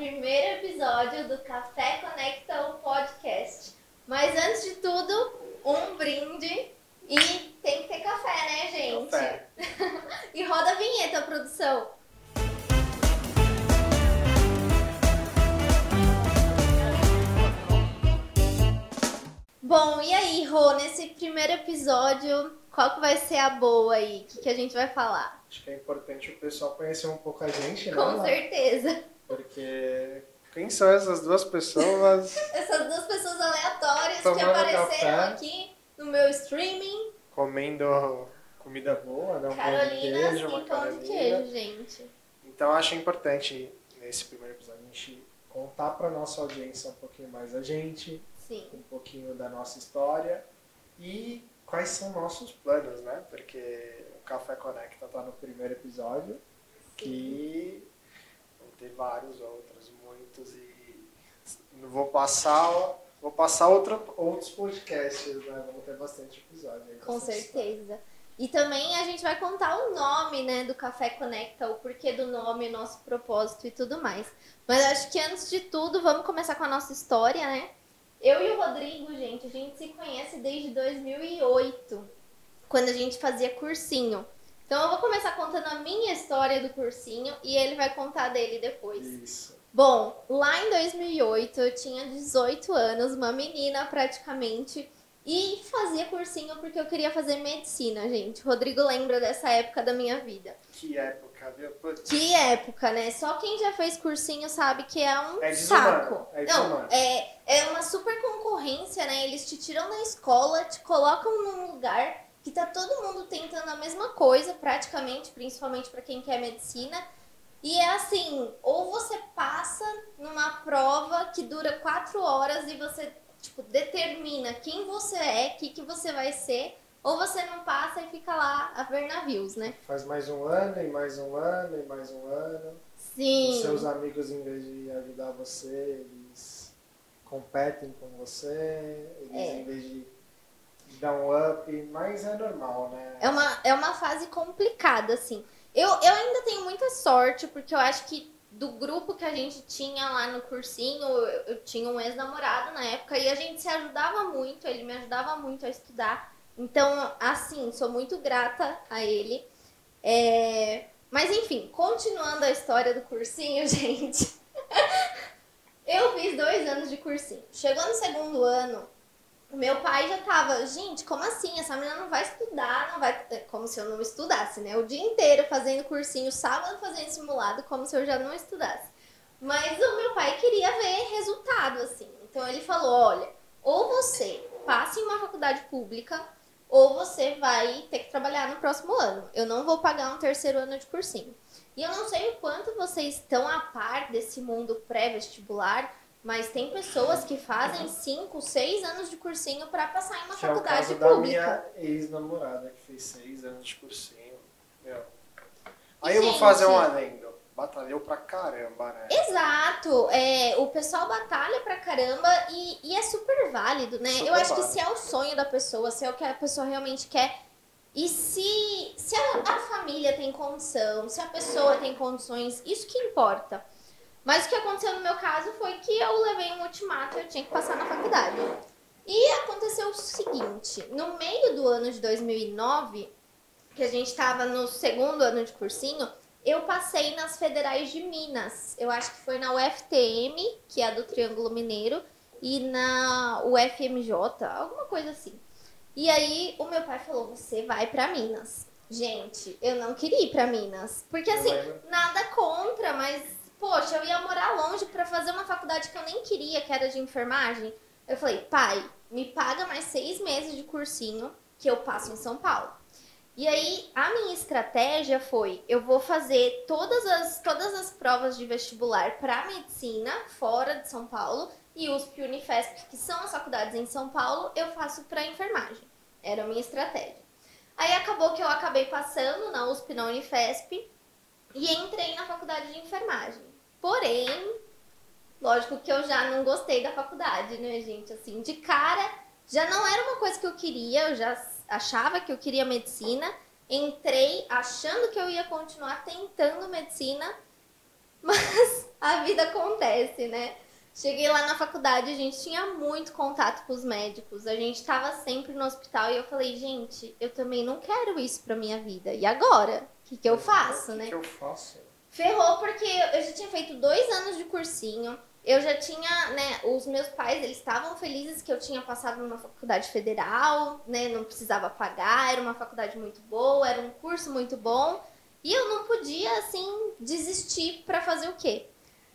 primeiro episódio do Café Conecta o Podcast. Mas antes de tudo, um brinde e tem que ter café, né, gente? Café. e roda a vinheta, produção. Bom, e aí, Rô, nesse primeiro episódio, qual que vai ser a boa aí? O que, que a gente vai falar? Acho que é importante o pessoal conhecer um pouco a gente, né? Com certeza. Porque quem são essas duas pessoas Essas duas pessoas aleatórias que apareceram café. aqui no meu streaming. comendo comida boa, né? Um Carolinas queijo, uma pão de Carolina. queijo, gente. Então acho importante nesse primeiro episódio a gente contar para nossa audiência um pouquinho mais da gente, Sim. um pouquinho da nossa história e quais são nossos planos, né? Porque o Café Conecta tá no primeiro episódio que vão ter vários outros, muitos e não vou passar vou passar outro, outros podcasts, né? Vamos ter bastante episódio. aí, Com certeza. E também a gente vai contar o nome, né, do Café Conecta, o porquê do nome, o nosso propósito e tudo mais. Mas acho que antes de tudo, vamos começar com a nossa história, né? Eu e o Rodrigo, gente, a gente se conhece desde 2008, quando a gente fazia cursinho. Então eu vou começar contando a minha história do cursinho e ele vai contar dele depois. Isso. Bom, lá em 2008 eu tinha 18 anos, uma menina praticamente, e fazia cursinho porque eu queria fazer medicina, gente. O Rodrigo lembra dessa época da minha vida. Que época, viu? Putz. Que época, né? Só quem já fez cursinho sabe que é um É saco. é Não, é, é uma super concorrência, né? Eles te tiram da escola, te colocam num lugar que tá todo mundo tentando a mesma coisa, praticamente, principalmente pra quem quer medicina. E é assim, ou você passa numa prova que dura quatro horas e você, tipo, determina quem você é, o que, que você vai ser, ou você não passa e fica lá a ver navios, né? Faz mais um ano, e mais um ano, e mais um ano. Sim. E seus amigos, em vez de ajudar você, eles competem com você, eles É. em vez de dar um up, mas é normal, né? É uma, é uma fase complicada, assim. Eu, eu ainda tenho muita sorte, porque eu acho que do grupo que a gente tinha lá no cursinho, eu, eu tinha um ex-namorado na época e a gente se ajudava muito, ele me ajudava muito a estudar. Então, assim, sou muito grata a ele. É, Mas enfim, continuando a história do cursinho, gente. eu fiz dois anos de cursinho. Chegou no segundo ano, meu pai já tava, gente, como assim? Essa menina não vai estudar, não vai. É Como se eu não estudasse, né? O dia inteiro fazendo cursinho, sábado fazendo simulado, como se eu já não estudasse. Mas o meu pai queria ver resultado, assim. Então ele falou: olha, ou você passa em uma faculdade pública, ou você vai ter que trabalhar no próximo ano. Eu não vou pagar um terceiro ano de cursinho. E eu não sei o quanto vocês estão a par desse mundo pré-vestibular, mas tem pessoas que fazem 5, 6 anos de cursinho para passar em uma que é o faculdade caso da pública. minha ex-namorada, que fez seis anos de cursinho. Meu. Aí eu vou fazer um adendo. Batalhou pra caramba, né? Exato, é, o pessoal batalha pra caramba e, e é super válido, né? Super eu acho que válido. se é o sonho da pessoa, se é o que a pessoa realmente quer, e se, se a, a família tem condição, se a pessoa tem condições, isso que importa. Mas o que aconteceu no meu caso foi que eu levei um ultimato, eu tinha que passar na faculdade. E aconteceu o seguinte, no meio do ano de 2009, que a gente estava no segundo ano de cursinho, eu passei nas federais de Minas. Eu acho que foi na UFTM, que é a do Triângulo Mineiro, e na UFMJ, alguma coisa assim. E aí o meu pai falou: "Você vai pra Minas". Gente, eu não queria ir pra Minas, porque assim, nada contra, mas poxa, eu ia morar longe pra fazer uma faculdade que eu nem queria, que era de enfermagem. Eu falei: "Pai, me paga mais seis meses de cursinho que eu passo em São Paulo". E aí, a minha estratégia foi: eu vou fazer todas as, todas as provas de vestibular para medicina fora de São Paulo e USP e Unifesp, que são as faculdades em São Paulo, eu faço para enfermagem. Era a minha estratégia. Aí acabou que eu acabei passando na USP e na Unifesp e entrei na faculdade de enfermagem. Porém, lógico que eu já não gostei da faculdade, né, gente? Assim, de cara, já não era uma coisa que eu queria, eu já achava que eu queria medicina. Entrei achando que eu ia continuar tentando medicina, mas a vida acontece, né? Cheguei lá na faculdade, a gente tinha muito contato com os médicos, a gente tava sempre no hospital e eu falei, gente, eu também não quero isso pra minha vida. E agora? O que, que eu faço, o que né? que eu faço? Ferrou porque eu já tinha feito dois anos de cursinho. Eu já tinha, né, os meus pais, eles estavam felizes que eu tinha passado numa faculdade federal, né, não precisava pagar, era uma faculdade muito boa, era um curso muito bom. E eu não podia, assim, desistir para fazer o quê?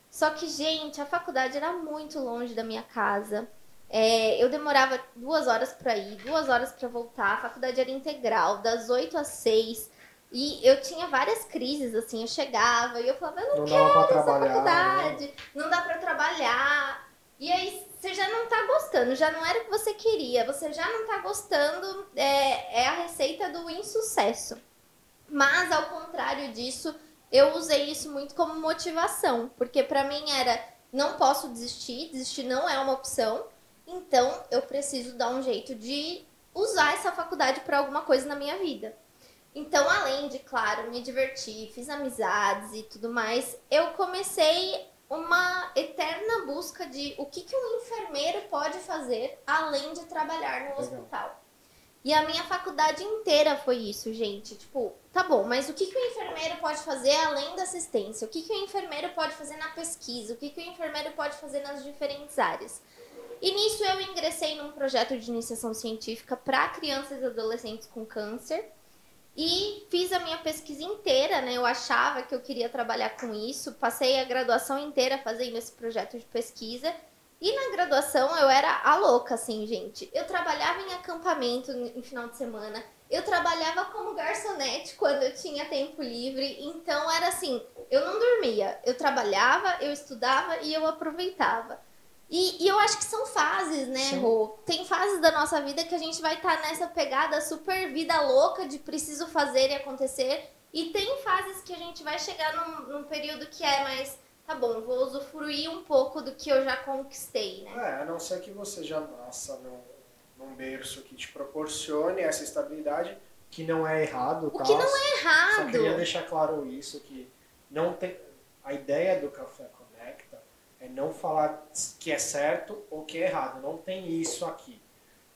Só que, gente, a faculdade era muito longe da minha casa. É, eu demorava duas horas para ir, duas horas para voltar. A faculdade era integral, das oito às seis. E eu tinha várias crises, assim, eu chegava e eu falava, eu não, Não quero essa faculdade, não dá pra trabalhar. E aí você já não tá gostando, já não era o que você queria, você já não tá gostando, é, é a receita do insucesso. Mas ao contrário disso, eu usei isso muito como motivação, porque pra mim era não posso desistir, desistir não é uma opção, então eu preciso dar um jeito de usar essa faculdade para alguma coisa na minha vida. Então, além de, claro, me divertir, fiz amizades e tudo mais, eu comecei uma eterna busca de o que, que um enfermeiro pode fazer além de trabalhar no hospital. E a minha faculdade inteira foi isso, gente. Tipo, tá bom, mas o que, que o enfermeiro pode fazer além da assistência? O que, que o enfermeiro pode fazer na pesquisa? O que, que o enfermeiro pode fazer nas diferentes áreas? E nisso eu ingressei num projeto de iniciação científica para crianças e adolescentes com câncer. E fiz a minha pesquisa inteira, né? Eu achava que eu queria trabalhar com isso. Passei a graduação inteira fazendo esse projeto de pesquisa. E na graduação eu era a louca, assim, gente. Eu trabalhava em acampamento em final de semana. Eu trabalhava como garçonete quando eu tinha tempo livre. Então era assim, eu não dormia. Eu trabalhava, eu estudava e eu aproveitava. E, e eu acho que são fases, né, Sim. Rô? Tem fases da nossa vida que a gente vai estar nessa pegada super vida louca de preciso fazer e acontecer. E tem fases que a gente vai chegar num, num período que é mais, tá bom, vou usufruir um pouco do que eu já conquistei, né? É, a não ser que você já nasça num, num berço que te proporcione essa estabilidade, que não é errado, O tá? que não é Só errado. queria deixar claro isso, que não tem... A ideia do Café Conecta é não falar que é certo ou que é errado. Não tem isso aqui.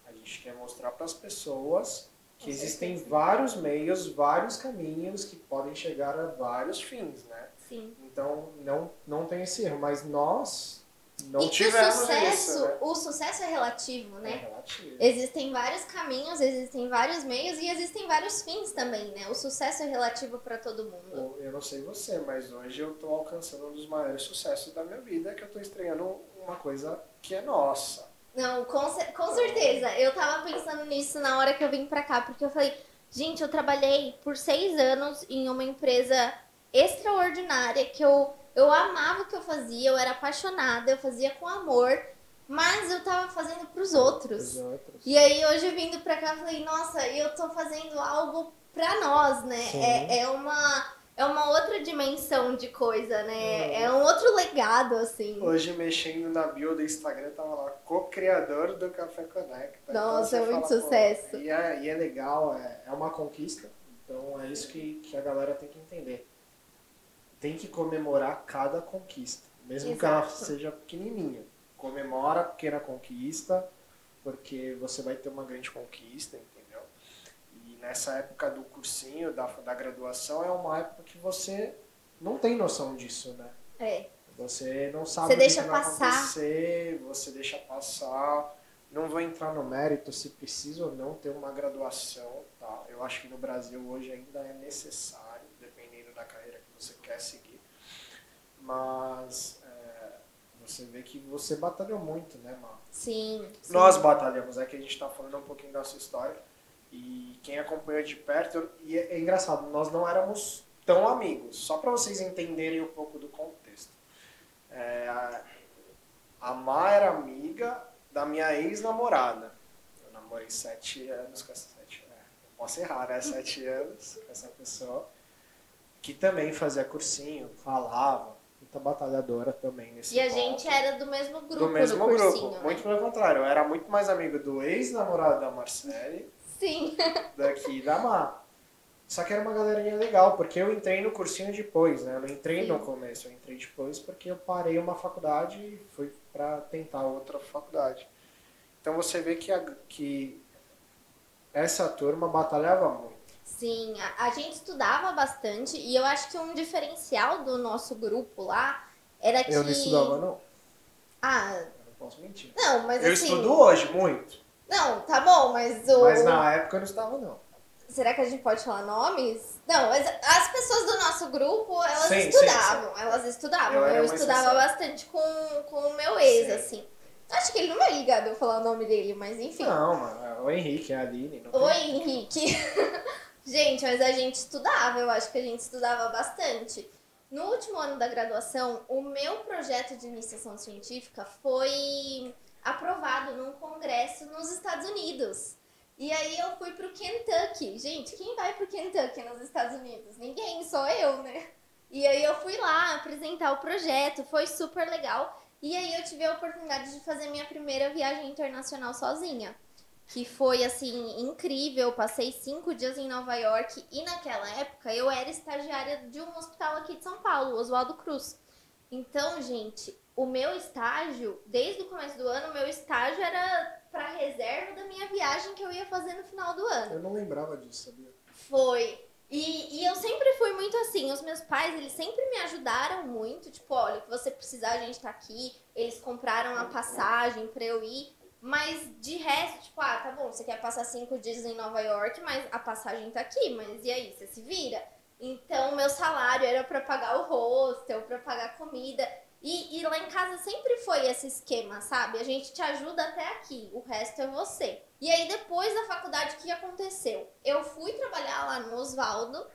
A gente quer mostrar para as pessoas que existem vários meios, vários caminhos que podem chegar a vários fins, né? Sim. Então, não, não tem esse erro. Mas nós não e que o tivemos sucesso, isso, né? o sucesso é relativo, É né? relativo. Existem vários caminhos, existem vários meios e existem vários fins também, né? O sucesso é relativo para todo mundo. Eu- Eu não sei você, mas hoje eu tô alcançando um dos maiores sucessos da minha vida, que eu tô estreando uma coisa que é nossa. Não, com, com certeza. Eu tava pensando nisso na hora que eu vim pra cá, porque eu falei, gente, eu trabalhei por seis anos em uma empresa extraordinária que eu, eu amava o que eu fazia, eu era apaixonada, eu fazia com amor, mas eu tava fazendo pros outros. Os outros. E aí hoje vindo pra cá, eu falei, nossa, eu tô fazendo algo pra nós, né? Sim. É, é uma é uma outra dimensão de coisa, né? Uhum. É um outro legado, assim. Hoje, mexendo na bio do Instagram, tava lá, co-criador do Café Conecta. Nossa, você é muito pô, sucesso. e, é, e é legal, é, é uma conquista. Então, é isso que, que a galera tem que entender. Tem que comemorar cada conquista. Mesmo que ela Exato. seja pequenininha. Comemora a pequena conquista, porque você vai ter uma grande conquista, entendeu? E nessa época do cursinho, da, da graduação, é uma época que você não tem noção disso, né? É. Você não sabe Você o deixa que vai passar. acontecer, você deixa passar. Não vou entrar no mérito se precisa ou não ter uma graduação, tá? Eu acho que no Brasil hoje ainda é necessário, dependendo da carreira que você quer seguir. Mas é, você vê que você batalhou muito, né, Mar? Sim. sim. Nós batalhamos, é que a gente está falando um pouquinho da sua história. E quem acompanhou de perto, e é, é engraçado, nós não éramos tão amigos, só para vocês entenderem um pouco do contexto. É, a, a Má era amiga da minha ex-namorada. Eu namorei sete anos com essa sete, é, posso errar, né? Sete anos com essa pessoa, que também fazia cursinho, falava, muita batalhadora também nesse E a gente era do mesmo grupo do mesmo cursinho, grupo. né? Muito pelo contrário, eu era muito mais amigo do ex-namorado da Marcele Sim. daqui da Mar. Só que era uma galerinha legal, porque eu entrei no cursinho depois, né? Eu não entrei Sim. no começo, eu entrei depois porque eu parei uma faculdade e fui para tentar outra faculdade. Então você vê que, a, que essa turma batalhava muito. Sim, a, a gente estudava bastante e eu acho que um diferencial do nosso grupo lá era que. Eu não estudava, não. Ah, Eu não posso mentir. não, mas Eu assim. estudo hoje muito, Não, tá bom, mas o. mas na época eu não estudava, não. Será que a gente pode falar nomes? Não, mas as pessoas do nosso grupo, elas Sim, sim, estudavam, elas estudavam. Eu Eu, estudava bastante com, com o meu ex, Sim. assim. Acho que ele não vai ligar de eu falar o nome dele, mas enfim. Não, mano. é O Henrique, a Aline. Não Oi, Henrique. gente, mas a gente estudava, eu acho que a gente estudava bastante. No último ano da graduação, o meu projeto de iniciação científica foi aprovado num congresso nos Estados Unidos. E aí eu fui pro Kentucky. Gente, quem vai pro Kentucky nos Estados Unidos? Ninguém, só eu, né? E aí eu fui lá apresentar o projeto, foi super legal. E aí eu tive a oportunidade de fazer minha primeira viagem internacional sozinha que foi assim incrível. Passei cinco dias em Nova York e naquela época eu era estagiária de um hospital aqui de São Paulo, Oswaldo Cruz. Então, gente, o meu estágio, desde o começo do ano, o meu estágio era para reserva da minha viagem que eu ia fazer no final do ano. Eu não lembrava disso, sabia? Foi. E, e eu sempre fui muito assim. Os meus pais, eles sempre me ajudaram muito. Tipo, olha, o que você precisar, a gente tá aqui. Eles compraram a passagem pra eu ir. Mas de resto, tipo, ah, tá bom, você quer passar cinco dias em Nova York, mas a passagem tá aqui. Mas e aí, você se vira? Então, meu salário era pra pagar o hostel, pra pagar comida. E, e lá em casa sempre foi esse esquema, sabe? A gente te ajuda até aqui, o resto é você. E aí, depois da faculdade, o que aconteceu? Eu fui trabalhar lá no Oswaldo,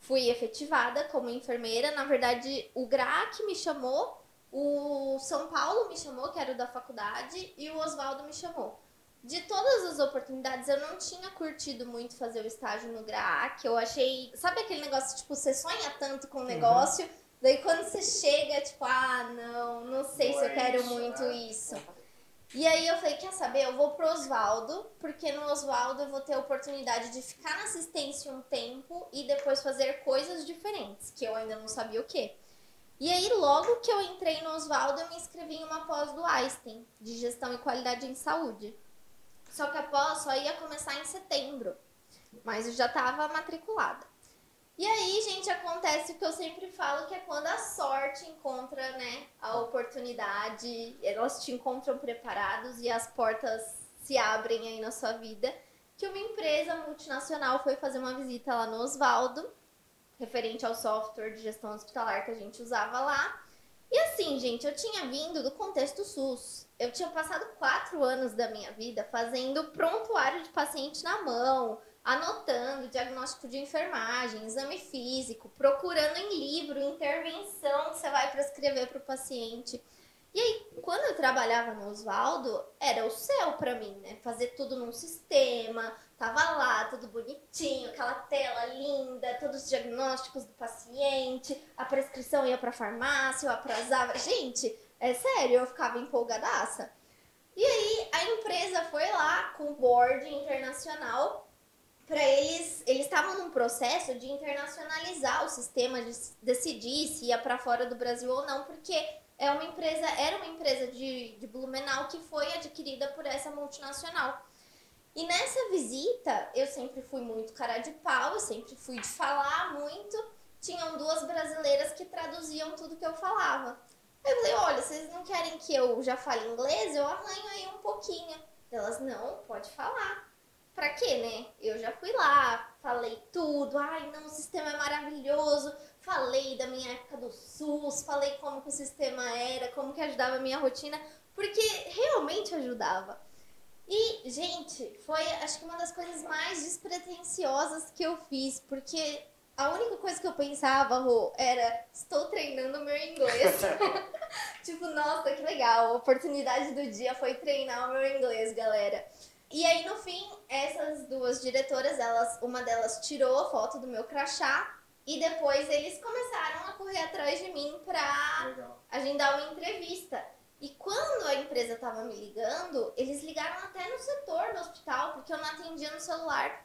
fui efetivada como enfermeira. Na verdade, o GRAC me chamou, o São Paulo me chamou, que era o da faculdade, e o Oswaldo me chamou. De todas as oportunidades, eu não tinha curtido muito fazer o estágio no GRAC. Eu achei. Sabe aquele negócio, tipo, você sonha tanto com o negócio, daí quando você chega, tipo, ah, não, não sei Não se eu quero isso, muito né? isso. E aí eu falei, quer saber? Eu vou pro Oswaldo, porque no Oswaldo eu vou ter a oportunidade de ficar na assistência um tempo e depois fazer coisas diferentes, que eu ainda não sabia o quê. E aí, logo que eu entrei no Oswaldo, eu me inscrevi em uma pós do Einstein, de gestão e qualidade em saúde. Só que a pós só ia começar em setembro, mas eu já estava matriculada. E aí, gente, acontece o que eu sempre falo, que é quando a sorte encontra, né, a oportunidade, elas te encontram preparados e as portas se abrem aí na sua vida, que uma empresa multinacional foi fazer uma visita lá no Oswaldo, referente ao software de gestão hospitalar que a gente usava lá. E assim, gente, eu tinha vindo do contexto SUS. Eu tinha passado quatro anos da minha vida fazendo prontuário de paciente na mão, anotando diagnóstico de enfermagem, exame físico, procurando em livro intervenção que você vai prescrever para o paciente. E aí, quando eu trabalhava no Oswaldo, era o céu para mim, né? Fazer tudo num sistema, tava lá, tudo bonitinho, aquela tela linda, todos os diagnósticos do paciente, a prescrição ia pra farmácia, eu atrasava. Gente, é sério, eu ficava empolgadaça. E aí, a empresa foi lá com o board internacional para eles, eles estavam num processo de internacionalizar o sistema, de decidir se ia para fora do Brasil ou não, porque é uma empresa, era uma empresa de, de Blumenau que foi adquirida por essa multinacional. E nessa visita, eu sempre fui muito cara de pau, eu sempre fui de falar muito. Tinham duas brasileiras que traduziam tudo que eu falava. Aí eu falei, olha, vocês não querem que eu já fale inglês? Eu arranho aí um pouquinho. Elas, não, pode falar. Pra quê, né? Eu já fui lá, falei tudo. Ai, não, o sistema é maravilhoso. Falei da minha época do SUS, falei como que o sistema era, como que ajudava a minha rotina, porque realmente ajudava. E, gente, foi acho que uma das coisas mais despretensiosas que eu fiz, porque a única coisa que eu pensava, Rô, era estou treinando meu inglês. tipo, nossa, que legal, a oportunidade do dia foi treinar o meu inglês, galera. E aí, no fim, essas duas diretoras, elas, uma delas tirou a foto do meu crachá e depois eles começaram a correr atrás de mim pra Legal. agendar uma entrevista. E quando a empresa estava me ligando, eles ligaram até no setor do hospital, porque eu não atendia no celular.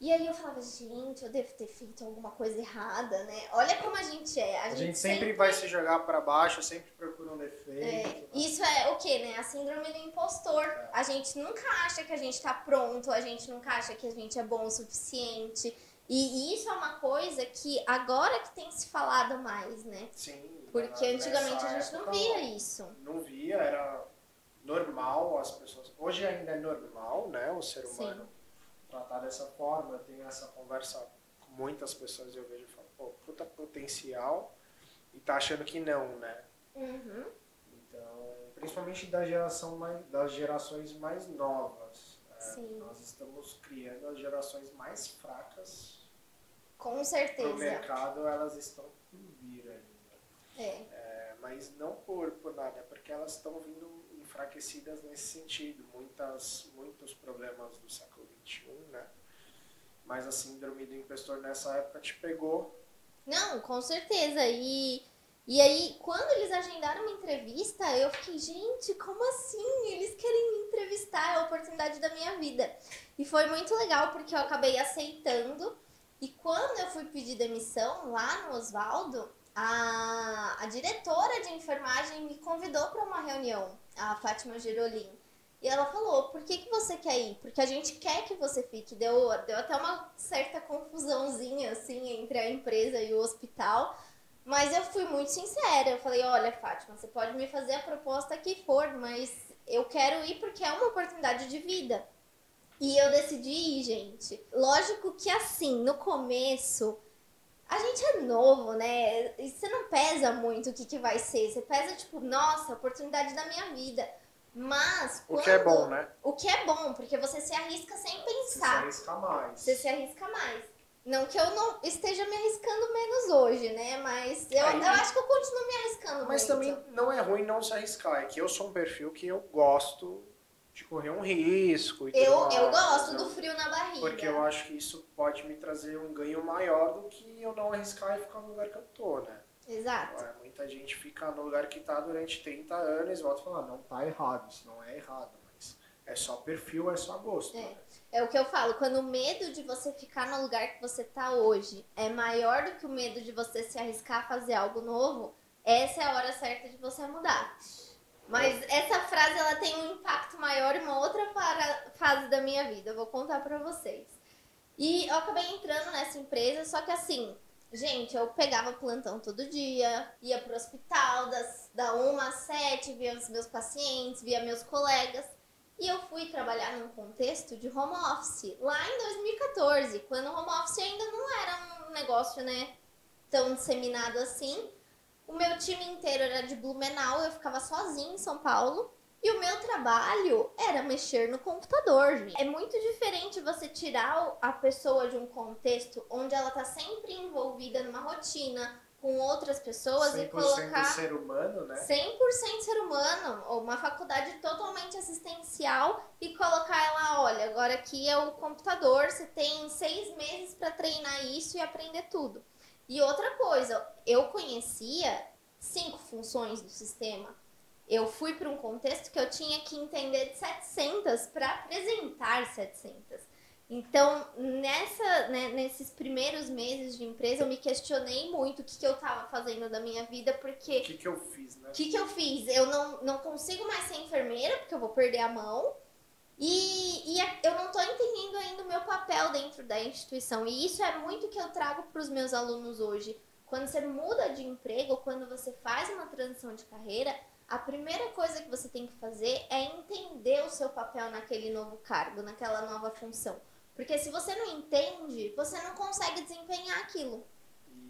E aí eu falava, gente, eu devo ter feito alguma coisa errada, né? Olha como a gente é. A, A gente, gente sempre vai se jogar pra baixo, sempre procura um É, defeito. isso é o que, né? A síndrome do impostor. É. A gente nunca acha que a gente tá pronto, a gente nunca acha que a gente é bom o suficiente. E isso é uma coisa que agora que tem se falado mais, né? Sim. Porque antigamente a gente não via isso. Não via, era normal as pessoas. Hoje ainda é normal, né? O ser Sim. humano tratar dessa forma. Eu tenho essa conversa com muitas pessoas e eu vejo e falo, pô, puta potencial. E tá achando que não, né? Uhum. Então, principalmente da geração mais, das gerações mais novas. né? Sim. Nós estamos criando as gerações mais fracas Com certeza. mercado, elas estão por vir ainda. É. É, mas não por, por nada, é porque elas estão vindo enfraquecidas nesse sentido. Muitas, muitos problemas do século XXI, né? Mas a síndrome do impostor nessa época te pegou. Não, com certeza. E, e aí, quando eles agendaram uma entrevista, eu fiquei, gente, como assim? Eles querem me entrevistar, é a oportunidade da minha vida. E foi muito legal porque eu acabei aceitando. E quando eu fui pedir demissão lá no Oswaldo, a, a diretora de enfermagem me convidou para uma reunião, a Fátima Girolim. E ela falou, por que, que você quer ir? Porque a gente quer que você fique. Deu, deu até uma certa confusãozinha, assim, entre a empresa e o hospital. Mas eu fui muito sincera. Eu falei, olha, Fátima, você pode me fazer a proposta que for, mas eu quero ir porque é uma oportunidade de vida. E eu decidi ir, gente. Lógico que assim, no começo, a gente é novo, né? E você não pesa muito o que, que vai ser. Você pesa, tipo, nossa, oportunidade da minha vida. Mas. O que é quando- bom, né? O que é bom, porque você se arrisca sem Você se pensar. arrisca mais. Você se arrisca mais. Não que eu não esteja me arriscando menos hoje, né? Mas eu, É, eu acho que eu continuo me arriscando Mas muito. também não é ruim não se arriscar. É que eu sou um perfil que eu gosto de correr um risco e Eu, mais, eu gosto né? do frio na barriga. Porque eu acho que isso pode me trazer um ganho maior do que eu não arriscar e ficar no lugar que eu tô, né? Exato. Ué, Muita gente fica no lugar que tá durante 30 anos e volta e fala, "Ah, não tá errado, isso não é errado, mas é só perfil, é só gosto. É. né? É o que eu falo, quando o medo de você ficar no lugar que você tá hoje é maior do que o medo de você se arriscar a fazer algo novo, essa é a hora certa de você mudar. Mas essa frase ela tem um impacto maior em uma outra para- fase da minha vida. Eu vou contar pra vocês. E eu acabei entrando nessa empresa, só que assim, gente, eu pegava plantão todo dia, ia pro hospital das, da 1 às 7, via os meus pacientes, via meus colegas. E eu fui trabalhar num contexto de home office, lá em 2014, quando o home office ainda não era um negócio, né, tão disseminado assim. O meu time inteiro era de Blumenau, eu ficava sozinha em São Paulo. E o meu trabalho era mexer no computador, gente. É muito diferente você tirar a pessoa de um contexto onde ela tá sempre envolvida numa rotina com outras pessoas e 100% colocar ser humano, né? 100% ser humano, ou uma faculdade totalmente assistencial e colocar ela, olha, agora aqui é o computador, você tem seis meses para treinar isso e aprender tudo. E outra coisa, eu conhecia cinco funções do sistema. Eu fui para um contexto que eu tinha que entender de 700 para apresentar 700. Então, nessa, né, nesses primeiros meses de empresa, eu me questionei muito o que, que eu estava fazendo da minha vida, porque O que, que eu fiz, né? o que, que eu fiz? Eu não, não consigo mais ser enfermeira, porque eu vou perder a mão. E, e a- eu não tô entendendo ainda o meu papel dentro da instituição. E isso é muito que eu trago para os meus alunos hoje. Quando você muda de emprego, quando você faz uma transição de carreira, a primeira coisa que você tem que fazer é entender o seu papel naquele novo cargo, naquela nova função. Porque se você não entende, você não consegue desempenhar aquilo.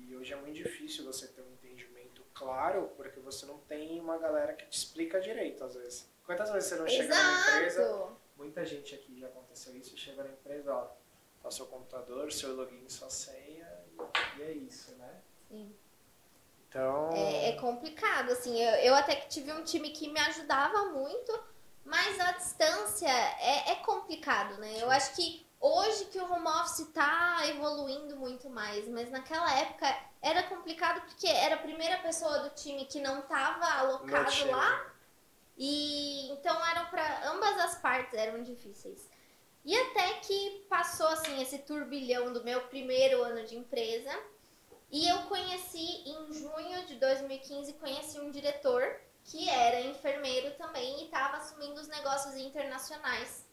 E hoje é muito difícil você ter um entendimento claro, porque você não tem uma galera que te explica direito, às vezes. Quantas vezes você não chega numa empresa, Exato! Muita gente aqui já aconteceu isso, chega na empresa, ó, tá seu computador, seu login, sua senha, e, e é isso, né? Sim. Então, É, é complicado, assim. Eu, eu até que tive um time que me ajudava muito, mas a distância é, é complicado, né? Eu acho que hoje que o home office tá evoluindo muito mais, mas naquela época era complicado porque era a primeira pessoa do time que não tava no alocado lá e então eram para ambas as partes eram difíceis. E até que passou assim esse turbilhão do meu primeiro ano de empresa. E eu conheci em junho de 2015, conheci um diretor que era enfermeiro também e estava assumindo os negócios internacionais.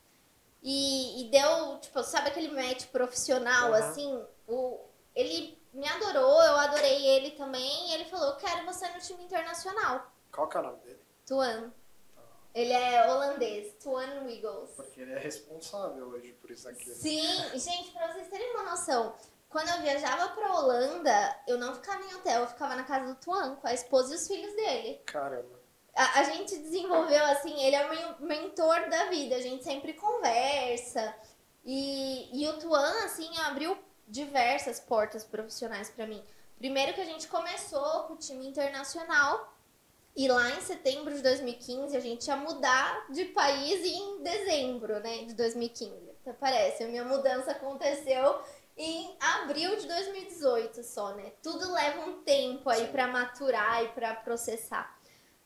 E, e, deu, tipo, sabe aquele match profissional, uhum. assim? O, ele me adorou, eu adorei ele também. E ele falou: quero você no time internacional. Qual que é o nome dele? Tuan. Ele é holandês, Tuan Wiggles. Porque ele é responsável hoje por isso aqui. Né? Sim, gente, pra vocês terem uma noção, quando eu viajava pra Holanda, eu não ficava em hotel, eu ficava na casa do Tuan, com a esposa e os filhos dele. Caramba. A, a gente desenvolveu, assim, ele é meu mentor da vida, a gente sempre conversa. E, e o Tuan, assim, abriu diversas portas profissionais para mim. Primeiro que a gente começou com o time internacional, e lá em setembro de 2015 a gente ia mudar de país em dezembro, né, de 2015. Até parece, a minha mudança aconteceu em abril de 2018 só, né? Tudo leva um tempo aí para maturar e para processar.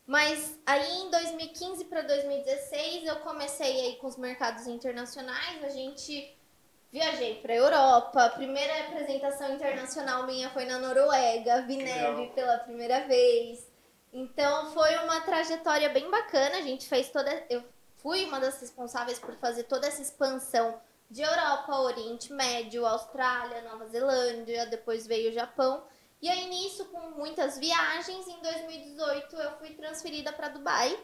Mas aí em 2015 para 2016 eu comecei aí com os mercados internacionais, a gente viajei para Europa, a primeira apresentação internacional minha foi na Noruega, vi neve pela primeira vez. Então foi uma trajetória bem bacana. A gente fez toda. Eu fui uma das responsáveis por fazer toda essa expansão de Europa, Oriente Médio, Austrália, Nova Zelândia, depois veio o Japão. E aí nisso, com muitas viagens, em 2018 eu fui transferida para Dubai.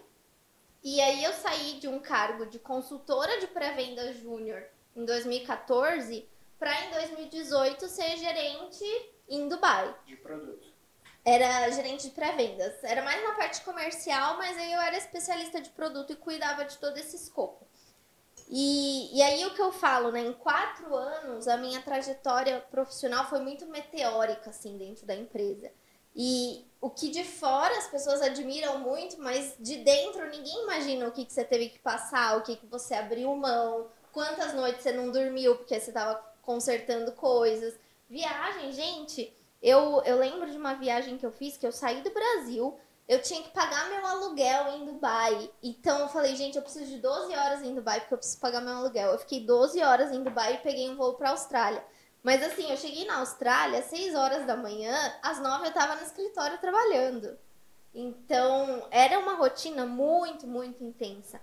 E aí eu saí de um cargo de consultora de pré-venda júnior em 2014 para em 2018 ser gerente em Dubai. De produto era gerente de pré-vendas. Era mais na parte comercial, mas aí eu era especialista de produto e cuidava de todo esse escopo. E, e aí o que eu falo, né? Em quatro anos, a minha trajetória profissional foi muito meteórica, assim, dentro da empresa. E o que de fora as pessoas admiram muito, mas de dentro ninguém imagina o que, que você teve que passar, o que, que você abriu mão, quantas noites você não dormiu porque você estava consertando coisas. Viagem, gente, eu, eu lembro de uma viagem que eu fiz, que eu saí do Brasil, eu tinha que pagar meu aluguel em Dubai. Então eu falei, gente, eu preciso de 12 horas em Dubai porque eu preciso pagar meu aluguel. Eu fiquei 12 horas em Dubai e peguei um voo para Austrália. Mas assim, eu cheguei na Austrália às 6 horas da manhã, às 9 eu tava no escritório trabalhando. Então, era uma rotina muito, muito intensa.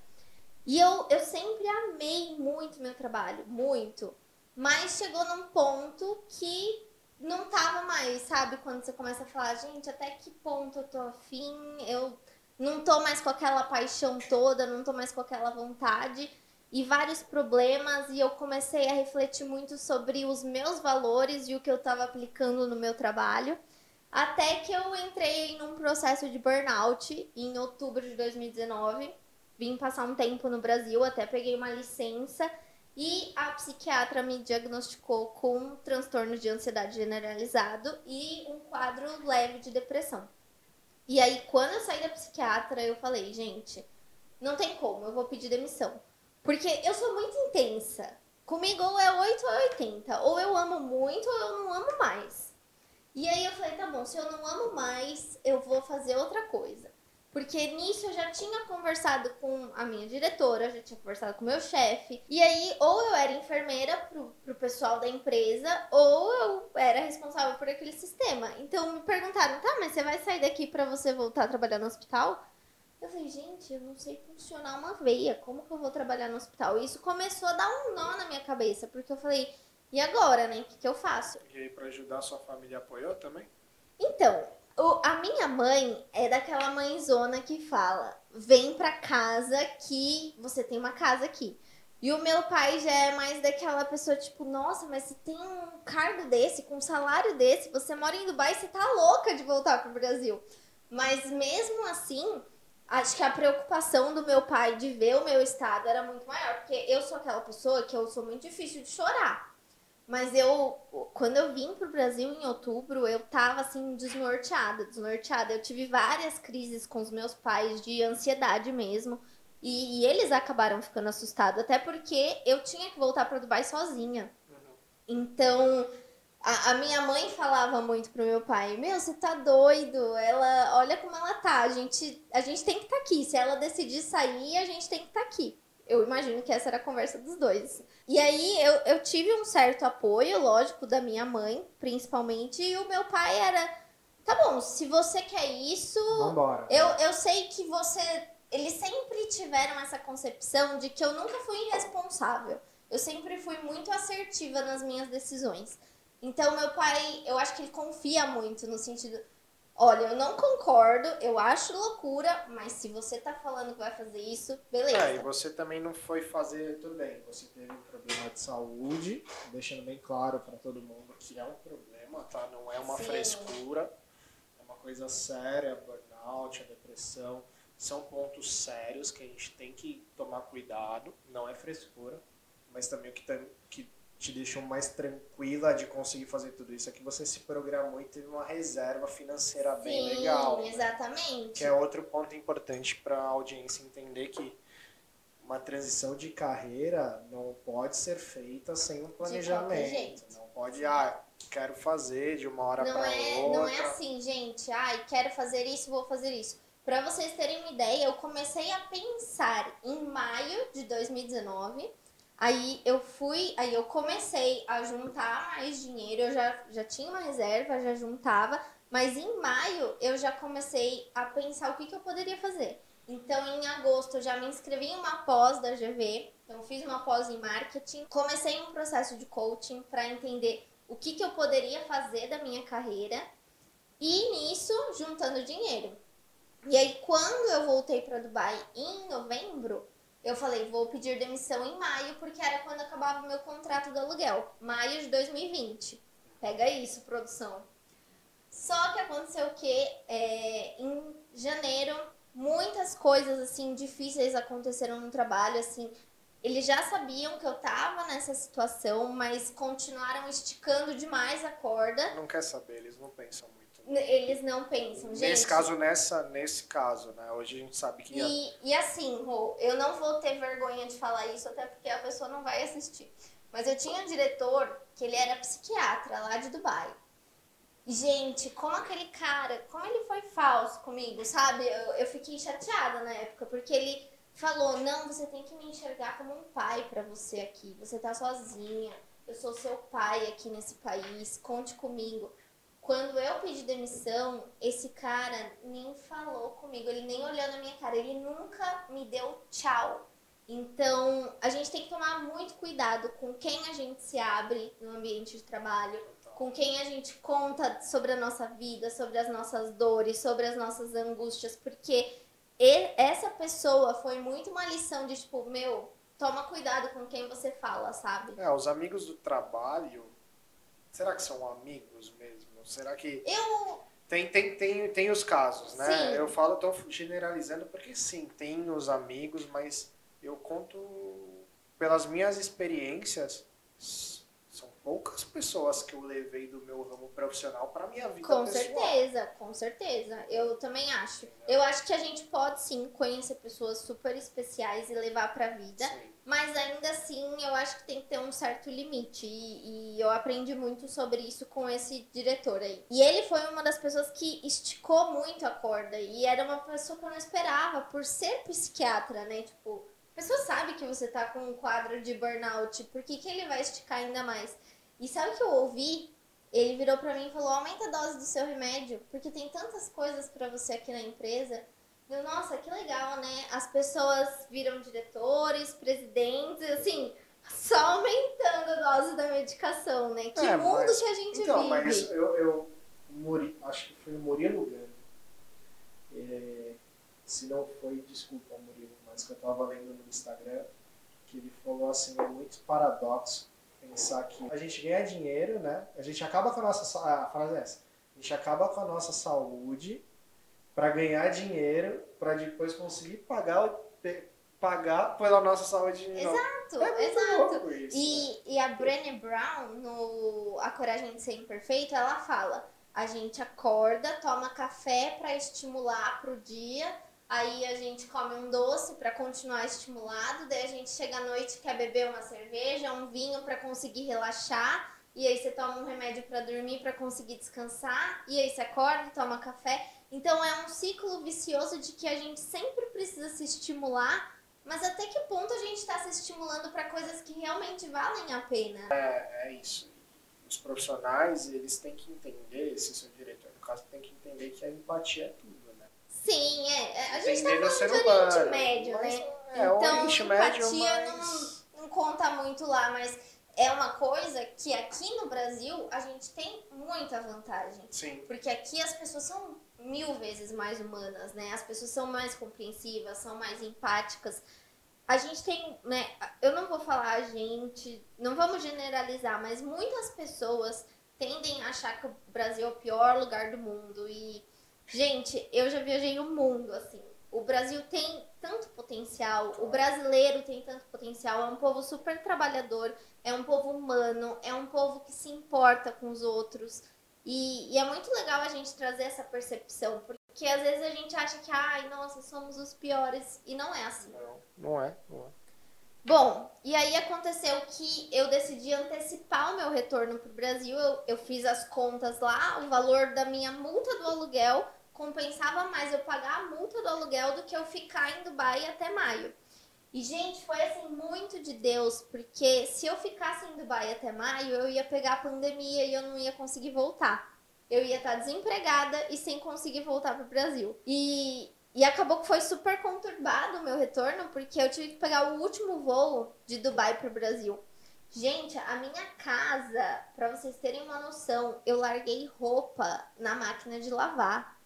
E eu, eu sempre amei muito meu trabalho, muito. Mas chegou num ponto que não tava mais, sabe? Quando você começa a falar, gente, até que ponto eu tô afim, eu não tô mais com aquela paixão toda, não tô mais com aquela vontade e vários problemas e eu comecei a refletir muito sobre os meus valores e o que eu estava aplicando no meu trabalho. Até que eu entrei num processo de burnout em outubro de 2019. Vim passar um tempo no Brasil, até peguei uma licença e a psiquiatra me diagnosticou com transtorno de ansiedade generalizado e um quadro leve de depressão. E aí, quando eu saí da psiquiatra, eu falei, gente, não tem como, eu vou pedir demissão. Porque eu sou muito intensa. Comigo ou é 8 ou 80. Ou eu amo muito ou eu não amo mais. E aí eu falei, tá bom, se eu não amo mais, eu vou fazer outra coisa. Porque nisso eu já tinha conversado com a minha diretora, já tinha conversado com o meu chefe. E aí, ou eu era enfermeira pro, pro pessoal da empresa, ou eu era responsável por aquele sistema. Então me perguntaram, tá, mas você vai sair daqui para você voltar a trabalhar no hospital? Eu falei, gente, eu não sei funcionar uma veia, como que eu vou trabalhar no hospital? E isso começou a dar um nó na minha cabeça, porque eu falei, e agora, né? O que, que eu faço? E aí, pra ajudar, sua família apoiou também? Então, o, a minha mãe é daquela mãezona que fala: vem pra casa que você tem uma casa aqui. E o meu pai já é mais daquela pessoa, tipo, nossa, mas você tem um cargo desse, com um salário desse, você mora em Dubai, você tá louca de voltar pro Brasil. Mas mesmo assim, acho que a preocupação do meu pai de ver o meu estado era muito maior, porque eu sou aquela pessoa que eu sou muito difícil de chorar. Mas eu, quando eu vim pro Brasil em outubro, eu tava assim, desnorteada, desnorteada. Eu tive várias crises com os meus pais de ansiedade mesmo. E, e eles acabaram ficando assustados, até porque eu tinha que voltar para Dubai sozinha. Uhum. Então, a, a, minha mãe falava muito pro meu pai: Meu, você tá doido? Ela, olha como ela tá. A gente, a gente tem que estar tá aqui. Se ela decidir sair, a gente tem que estar tá aqui. Eu imagino que essa era a conversa dos dois. E aí eu, eu tive um certo apoio, lógico, da minha mãe, principalmente, e o meu pai era. Tá bom, se você quer isso. Vambora. Eu, eu sei que você. Eles sempre tiveram essa concepção de que eu nunca fui irresponsável. Eu sempre fui muito assertiva nas minhas decisões. Então, meu pai, eu acho que ele confia muito no sentido. Olha, eu não concordo, eu acho loucura, mas se você tá falando que vai fazer isso, beleza. É, e você também não foi fazer tudo bem. Você teve um problema de saúde, deixando bem claro para todo mundo que é um problema, tá? Não é uma Sim. frescura, é uma coisa séria, burnout, a depressão. São pontos sérios que a gente tem que tomar cuidado, não é frescura, mas também o que, tam- que te deixou mais tranquila de conseguir fazer tudo isso é que você se programou e teve uma reserva financeira bem Sim, legal. né? exatamente. Que é outro ponto importante para a audiência entender que uma transição de carreira não pode ser feita sem um planejamento. Não pode, ah, quero fazer de uma hora para é, outra. não é assim, gente. Ai, quero fazer isso, vou fazer isso. Pra vocês terem uma ideia, eu comecei a pensar em maio de 2019. Aí eu fui, aí eu comecei a juntar mais dinheiro. Eu já, já tinha uma reserva, já juntava. Mas em maio eu já comecei a pensar o que, que eu poderia fazer. Então, em agosto, eu já me inscrevi em uma pós da GV. Então, fiz uma pós em marketing. Comecei um processo de coaching para entender o que, que eu poderia fazer da minha carreira. E nisso, juntando dinheiro. E aí, quando eu voltei para Dubai em novembro, eu falei, vou pedir demissão em maio, porque era quando acabava o meu contrato do aluguel. Maio de 2020. Pega isso, produção. Só que aconteceu o quê? É, em janeiro, muitas coisas, assim, difíceis aconteceram no trabalho, assim. Eles já sabiam que eu tava nessa situação, mas continuaram esticando demais a corda. Não quer saber, eles não pensam muito. Eles não pensam, gente. Nesse caso, nessa, nesse caso, né? Hoje a gente sabe que E, e assim, Rô, eu não vou ter vergonha de falar isso, até porque a pessoa não vai assistir. Mas eu tinha um diretor que ele era psiquiatra lá de Dubai. Gente, como aquele cara, como ele foi falso comigo, sabe? Eu, eu fiquei chateada na época, porque ele falou: não, você tem que me enxergar como um pai pra você aqui. Você tá sozinha, eu sou seu pai aqui nesse país, conte comigo. Quando eu pedi demissão, esse cara nem falou comigo, ele nem olhou na minha cara, ele nunca me deu tchau. Então, a gente tem que tomar muito cuidado com quem a gente se abre no ambiente de trabalho, com quem a gente conta sobre a nossa vida, sobre as nossas dores, sobre as nossas angústias, porque essa pessoa foi muito uma lição de tipo, meu, toma cuidado com quem você fala, sabe? É, os amigos do trabalho, será que são amigos mesmo? Será que Eu tem tem tem, tem os casos, né? Sim. Eu falo, tô generalizando porque sim, tem os amigos, mas eu conto pelas minhas experiências, poucas pessoas que eu levei do meu ramo profissional para minha vida Com pessoal. certeza, com certeza. Eu também acho. Eu acho que a gente pode sim conhecer pessoas super especiais e levar pra vida, Sim. mas ainda assim eu acho que tem que ter um certo limite. E, e eu aprendi muito sobre isso com esse diretor aí. E ele foi uma das pessoas que esticou muito a corda. E era uma pessoa que eu não esperava, por ser psiquiatra, né? Tipo, a pessoa sabe que você tá com um quadro de burnout, por que, que ele vai esticar ainda mais? E sabe o que eu ouvi? Ele virou pra mim e falou: aumenta a dose do seu remédio, porque tem tantas coisas pra você aqui na empresa. Eu, nossa, que legal, né? As pessoas viram diretores, presidentes, assim, só aumentando a dose da medicação, né? Que É, mundo mas- que a gente Então, vive. mas eu, eu Muri- acho que foi o Murilo Gano. É, se não foi, desculpa, Murilo, mas que eu tava lendo no Instagram, que ele falou assim, é muito paradoxo pensar que a gente ganha dinheiro, né? A gente acaba com a nossa sa- a frase é essa. A gente acaba com a nossa saúde para ganhar dinheiro, para depois conseguir pagar pagar pela nossa saúde. Exato, É muito exato. isso, né? E, e a Brené Brown, no A Coragem de Ser Imperfeito, ela fala: a gente acorda, toma café para estimular pro dia, aí a gente come um doce para continuar estimulado, daí a gente chega à noite quer beber uma cerveja, um vinho para conseguir relaxar, e aí você toma um remédio para dormir para conseguir descansar, e aí você acorda e toma café. Então é um ciclo vicioso de que a gente sempre precisa se estimular Mas até que ponto a gente está se estimulando para coisas que realmente valem a pena? É, é isso. Os profissionais, eles têm que entender, esse seu diretor, no caso, tem que entender que a empatia é tudo? Sim, é. é a gente Entender tá o falando de Oriente humano, Médio, mas, né? É, o então, Oriente Médio, empatia mas... não, não conta muito lá, mas é uma coisa que aqui no Brasil a gente tem muita vantagem. Sim. Porque aqui as pessoas são mil vezes mais humanas, né? As pessoas são mais compreensivas, são mais empáticas. A gente tem, né? Eu não vou falar a gente, não vamos generalizar, mas muitas pessoas tendem a achar que o Brasil é o pior lugar do mundo. E, gente, eu já viajei o mundo, assim. O Brasil tem tanto potencial, o brasileiro tem tanto potencial, é um povo super trabalhador, é um povo humano, é um povo que se importa com os outros. E, e, é muito legal a gente trazer essa percepção, porque às vezes a gente acha que, ai, nossa, somos os piores, e não é assim. Não, não é, não é. Bom, e aí aconteceu que eu decidi antecipar o meu retorno para o Brasil. Eu, eu fiz as contas lá, o valor da minha multa do aluguel compensava mais eu pagar a multa do aluguel do que eu ficar em Dubai até maio. E, gente, foi assim muito de Deus, porque se eu ficasse em Dubai até maio, eu ia pegar a pandemia e eu não ia conseguir voltar. Eu ia estar desempregada e sem conseguir voltar para o Brasil. E, e acabou que foi super conturbado o meu retorno, porque eu tive que pegar o último voo de Dubai para o Brasil. Gente, a minha casa, para vocês terem uma noção, eu larguei roupa na máquina de lavar.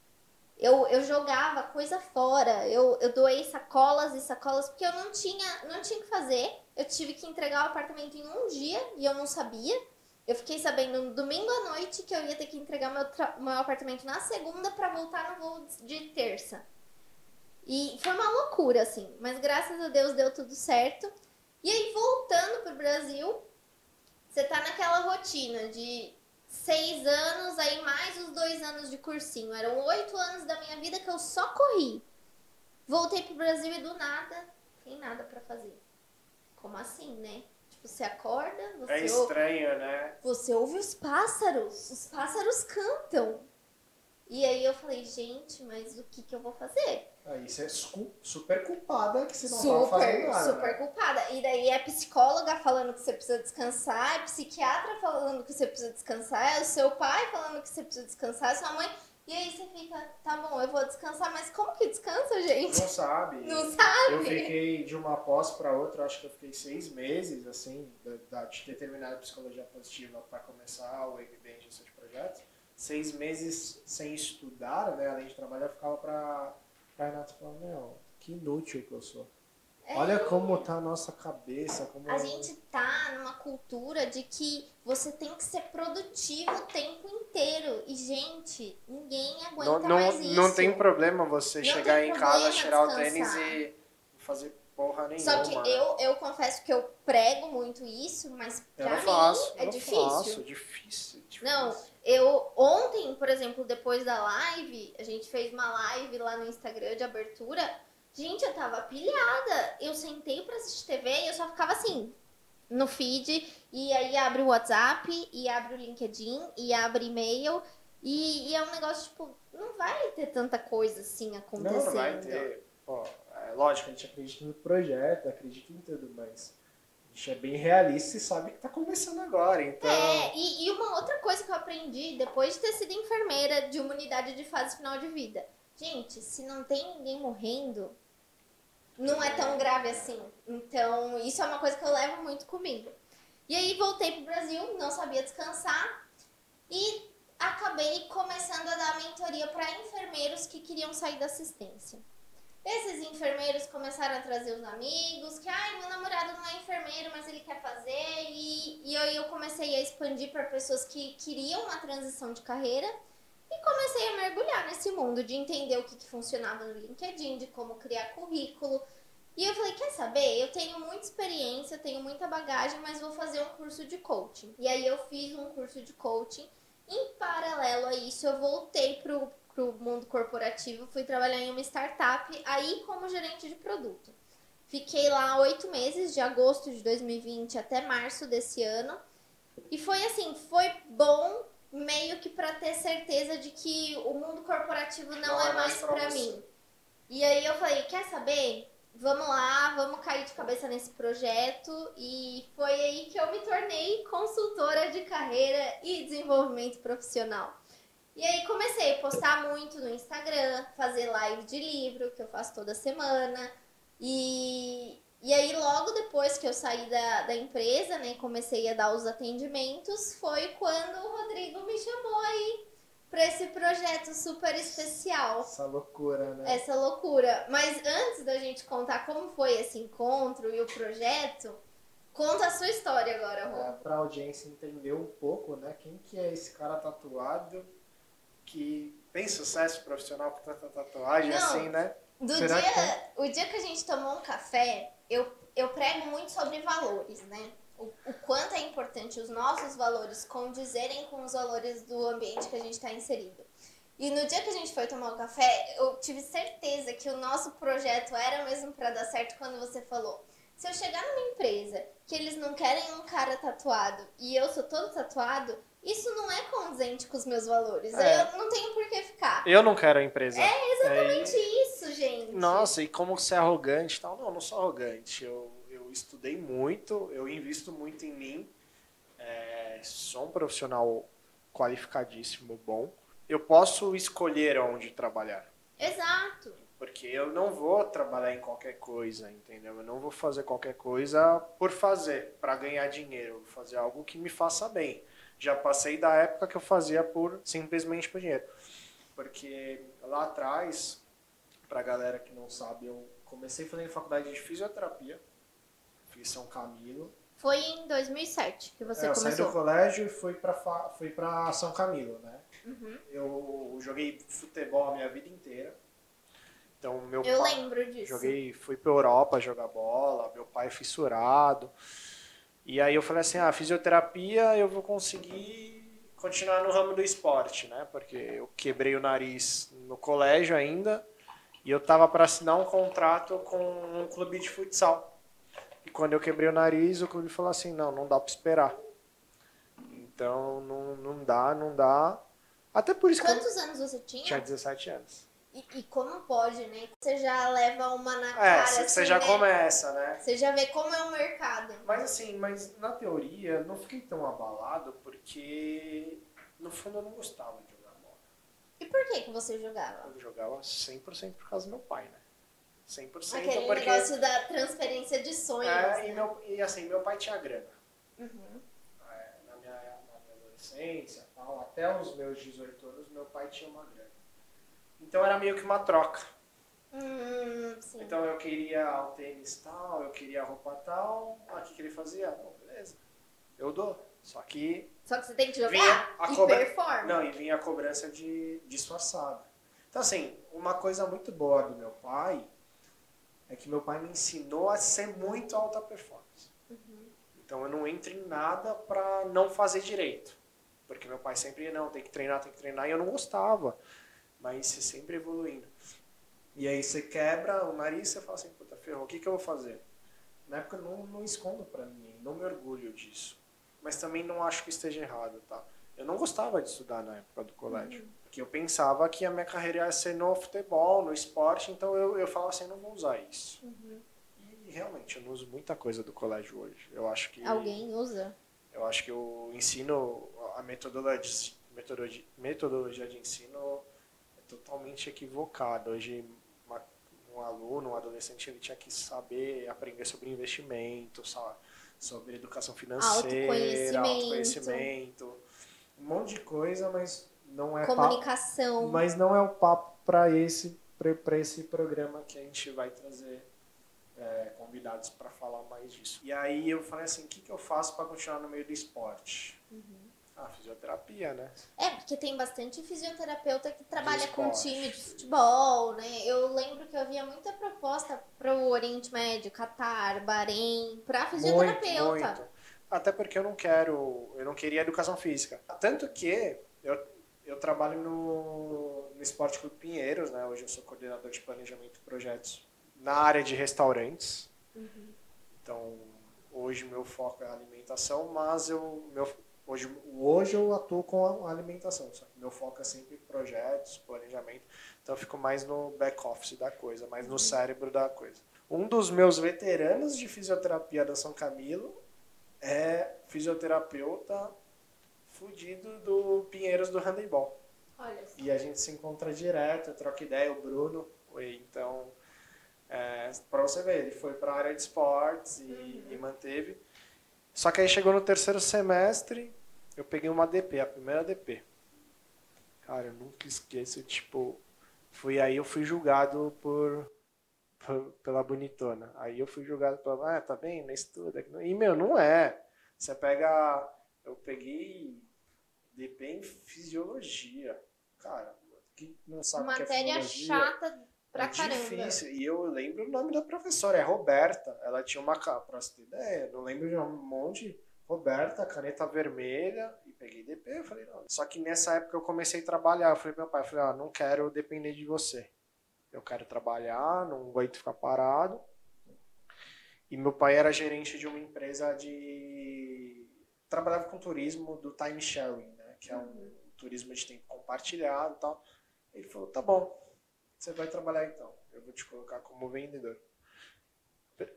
Eu, eu jogava coisa fora, eu, eu doei sacolas e sacolas, porque eu não tinha, não tinha que fazer. Eu tive que entregar o apartamento em um dia e eu não sabia. Eu fiquei sabendo no domingo à noite que eu ia ter que entregar meu, meu apartamento na segunda para voltar no voo de terça. E foi uma loucura, assim. Mas graças a Deus deu tudo certo. E aí, voltando pro Brasil, você tá naquela rotina de seis anos, aí mais os dois anos de cursinho. Eram oito anos da minha vida que eu só corri. Voltei pro Brasil e do nada, tem nada para fazer. Como assim, né? Tipo, você acorda, você É estranho, ouve, né? Você ouve os pássaros, os pássaros cantam. E aí eu falei, gente, mas o que que eu vou fazer? Aí você é su- super culpada que você não super, tava fazendo nada. super né? culpada. E daí é psicóloga falando que você precisa descansar, é psiquiatra falando que você precisa descansar, é o seu pai falando que você precisa descansar, é sua mãe. E aí você fica, tá bom, eu vou descansar, mas como que descansa, gente? Não sabe. Não sabe? Eu fiquei de uma pós para outra, acho que eu fiquei seis meses, assim, da, da, de ter terminado a psicologia positiva para começar o MBA em gestão de projetos. Seis meses sem estudar, né? Além de trabalhar, eu ficava pra, pra Renata e falava, meu, que inútil que eu sou. É. Olha como tá a nossa cabeça, como A gente tá numa cultura de que você tem que ser produtivo o tempo inteiro. E, gente, ninguém aguenta não, mais não, isso. não tem problema você Não chegar em casa, tirar o tênis e fazer porra nenhuma. Só que né? eu, eu confesso que eu prego muito isso, mas Eu pra não mim faço, é difícil. faço, difícil, difícil. Não, eu ontem, por exemplo, depois da live, a gente fez uma live lá no Instagram de abertura. Gente, eu tava pilhada. Eu sentei pra assistir TV e eu só ficava assim, no feed, e aí abre o WhatsApp, e abre o LinkedIn, e abre e-mail. E, e é um negócio, tipo, não vai ter tanta coisa assim Não, acontecendo. não vai ter. Pô, é lógico, a gente acredita no projeto, acredita em tudo, mas gente é bem realista e sabe que tá começando agora, então. É, e, e uma outra coisa que eu aprendi depois de ter sido enfermeira de uma unidade de fase final de vida. Gente, se não tem ninguém morrendo, não é tão grave assim. Então, isso é uma coisa que eu levo muito comigo. E aí voltei pro Brasil, não sabia descansar e acabei começando a dar mentoria para enfermeiros que queriam sair da assistência. Esses enfermeiros começaram a trazer os amigos, que ai, meu namorado não é enfermeiro, mas ele quer fazer, e, e aí eu comecei a expandir para pessoas que queriam uma transição de carreira e comecei a mergulhar nesse mundo de entender o que, que funcionava no LinkedIn, de como criar currículo. E eu falei, quer saber? Eu tenho muita experiência, tenho muita bagagem, mas vou fazer um curso de coaching. E aí eu fiz um curso de coaching. Em paralelo a isso, eu voltei pro, pro mundo corporativo, fui trabalhar em uma startup, aí como gerente de produto. Fiquei lá oito meses, de agosto de 2020 até março desse ano. E foi assim, foi bom meio que para ter certeza de que o mundo corporativo não, Não é é mais para mim. E aí eu falei, quer saber? vamos lá, vamos cair de cabeça nesse projeto. E foi aí que eu me tornei consultora de carreira e desenvolvimento profissional. E aí comecei a postar muito no Instagram, fazer live de livro, que eu faço toda semana. E, e aí logo depois que eu saí da, da empresa, né, comecei a dar os atendimentos, foi quando o Rodrigo me chamou aí para esse projeto super especial. Essa loucura, né? Essa loucura. Mas antes da gente contar como foi esse encontro e o projeto, conta a sua história agora, Rô. É, para a audiência entender um pouco, né? Quem que é esse cara tatuado que tem sucesso profissional com tanta tatuagem Não. assim, né? Do Será dia, que o dia que a gente tomou um café, eu, eu prego muito sobre valores, né? O, o quanto é importante os nossos valores condizerem com os valores do ambiente que a gente está inserido. E no dia que a gente foi tomar o café, eu tive certeza que o nosso projeto era mesmo para dar certo quando você falou. Se eu chegar numa empresa que eles não querem um cara tatuado e eu sou todo tatuado, isso não é condizente com os meus valores. É. eu não tenho por que ficar. Eu não quero a empresa. É exatamente isso, gente. Nossa, e como ser arrogante e tal? Não, eu não sou arrogante. Eu, eu estudei muito, eu invisto muito em mim. É, sou um profissional qualificadíssimo, bom. Eu posso escolher onde trabalhar. Exato. Porque eu não vou trabalhar em qualquer coisa, entendeu? Eu não vou fazer qualquer coisa por fazer, para ganhar dinheiro. Vou fazer algo que me faça bem. Já passei da época que eu fazia por simplesmente por dinheiro. Porque lá atrás, pra galera que não sabe, eu comecei fazendo faculdade de fisioterapia. Fiz São Camilo. Foi em 2007 que você É, eu saí do começou. colégio e fui pra, fui pra São Camilo, né? Uhum. Eu joguei futebol a minha vida inteira. Então, meu Eu pai... lembro disso. Joguei, fui pra Europa jogar bola, meu pai fissurado. E aí eu falei assim, ah, fisioterapia eu vou conseguir continuar no ramo do esporte, né? Porque eu quebrei o nariz no colégio ainda e eu tava para assinar um contrato com um clube de futsal. E quando eu quebrei o nariz, o clube falou assim, não, não dá para esperar. Então não, não dá, não dá. Até por isso que eu Quantos anos você tinha? tinha 17 anos. E, e como pode, né? Você já leva uma na É, cara, você assim, já né? começa, né? Você já vê como é o mercado. Mas assim, mas na teoria não fiquei tão abalado porque no fundo eu não gostava de jogar bola. E por que que você jogava? Eu jogava 100% por causa do meu pai, né? 100% Aquele porque negócio da transferência de sonhos, é, né? e, meu, e assim, meu pai tinha grana. Uhum. É, na, minha, na minha adolescência, até os meus 18 anos, meu pai tinha uma grana. Então era meio que uma troca. Hum. Então eu queria o tênis tal, eu queria a roupa tal. Ah, o que, que ele fazia? Não, beleza. Eu dou. Só que Só que você tem que jogar a e cobra- performa. Não, e vinha a cobrança de disfarçada. Então, assim, uma coisa muito boa do meu pai é que meu pai me ensinou a ser muito alta performance. Uhum. Então, eu não entro em nada pra não fazer direito. Porque meu pai sempre, não, tem que treinar, tem que treinar, e eu não gostava. Mas você sempre evoluindo. E aí você quebra o nariz e você fala assim, puta, ferrou, o que, que eu vou fazer? Na época eu não, não escondo pra ninguém, não me orgulho disso. Mas também não acho que esteja errado, tá? Eu não gostava de estudar na época do colégio. Porque eu pensava que a minha carreira ia ser no futebol, no esporte, então eu, eu falava assim, não vou usar isso. Uhum. E realmente, eu não uso muita coisa do colégio hoje. Eu acho que. Alguém usa? Eu acho que o ensino, a metodologia, metodologia, de ensino totalmente equivocada. Hoje, uma- um aluno, um adolescente, ele tinha que saber aprender sobre investimento, sobre educação financeira, Autoconhecimento. autoconhecimento, um monte de coisa, mas não é papo, Comunicação. mas não é o papo para esse para esse programa que a gente vai trazer é, convidados para falar mais disso. E aí eu falei assim, o que, que eu faço para continuar no meio do esporte? Uhum. Ah, fisioterapia, né? É, porque tem bastante fisioterapeuta que trabalha com time de futebol, né? Eu lembro que eu havia muita proposta para o Oriente Médio, Catar, Bahrein, para fisioterapeuta. Muito, muito. Até porque eu não quero, eu não queria educação física. Tanto que eu, eu trabalho no, no Esporte Clube Pinheiros, né? Hoje eu sou coordenador de planejamento e projetos na área de restaurantes. Então, hoje meu foco é alimentação, mas eu, meu, Hoje, hoje eu atuo com a alimentação, só que meu foco é sempre projetos, planejamento. Então eu fico mais no back-office da coisa, mais no cérebro da coisa. Um dos meus veteranos de fisioterapia da São Camilo é fisioterapeuta fudido do Pinheiros do Handebol. E a gente se encontra direto, troca ideia, o Bruno. Então, é, pra você ver, ele foi pra área de esportes e, e manteve. Só que aí chegou no terceiro semestre, eu peguei uma DP, a primeira DP. Cara, eu nunca esqueço, tipo, fui aí eu fui julgado por, por- pela bonitona. Aí eu fui julgado pela, ah, tá bem, não estuda. E meu, não é. Você pega, eu peguei DP em fisiologia. Cara, que não sabe o que é Matéria fisiologia? chata pra é caramba. difícil. E eu lembro o nome da professora, é Roberta. Ela tinha uma pra você ter ideia, não lembro de um monte. Roberta, caneta vermelha, e peguei DP. Eu falei, não. Só que nessa época eu comecei a trabalhar. Eu falei, meu pai, eu falei, ah, não quero depender de você. Eu quero trabalhar, não aguento ficar parado. E meu pai era gerente de uma empresa de. Trabalhava com turismo do time sharing, né? Que é um turismo de tempo compartilhado e tal. Ele falou: tá bom, você vai trabalhar então. Eu vou te colocar como vendedor.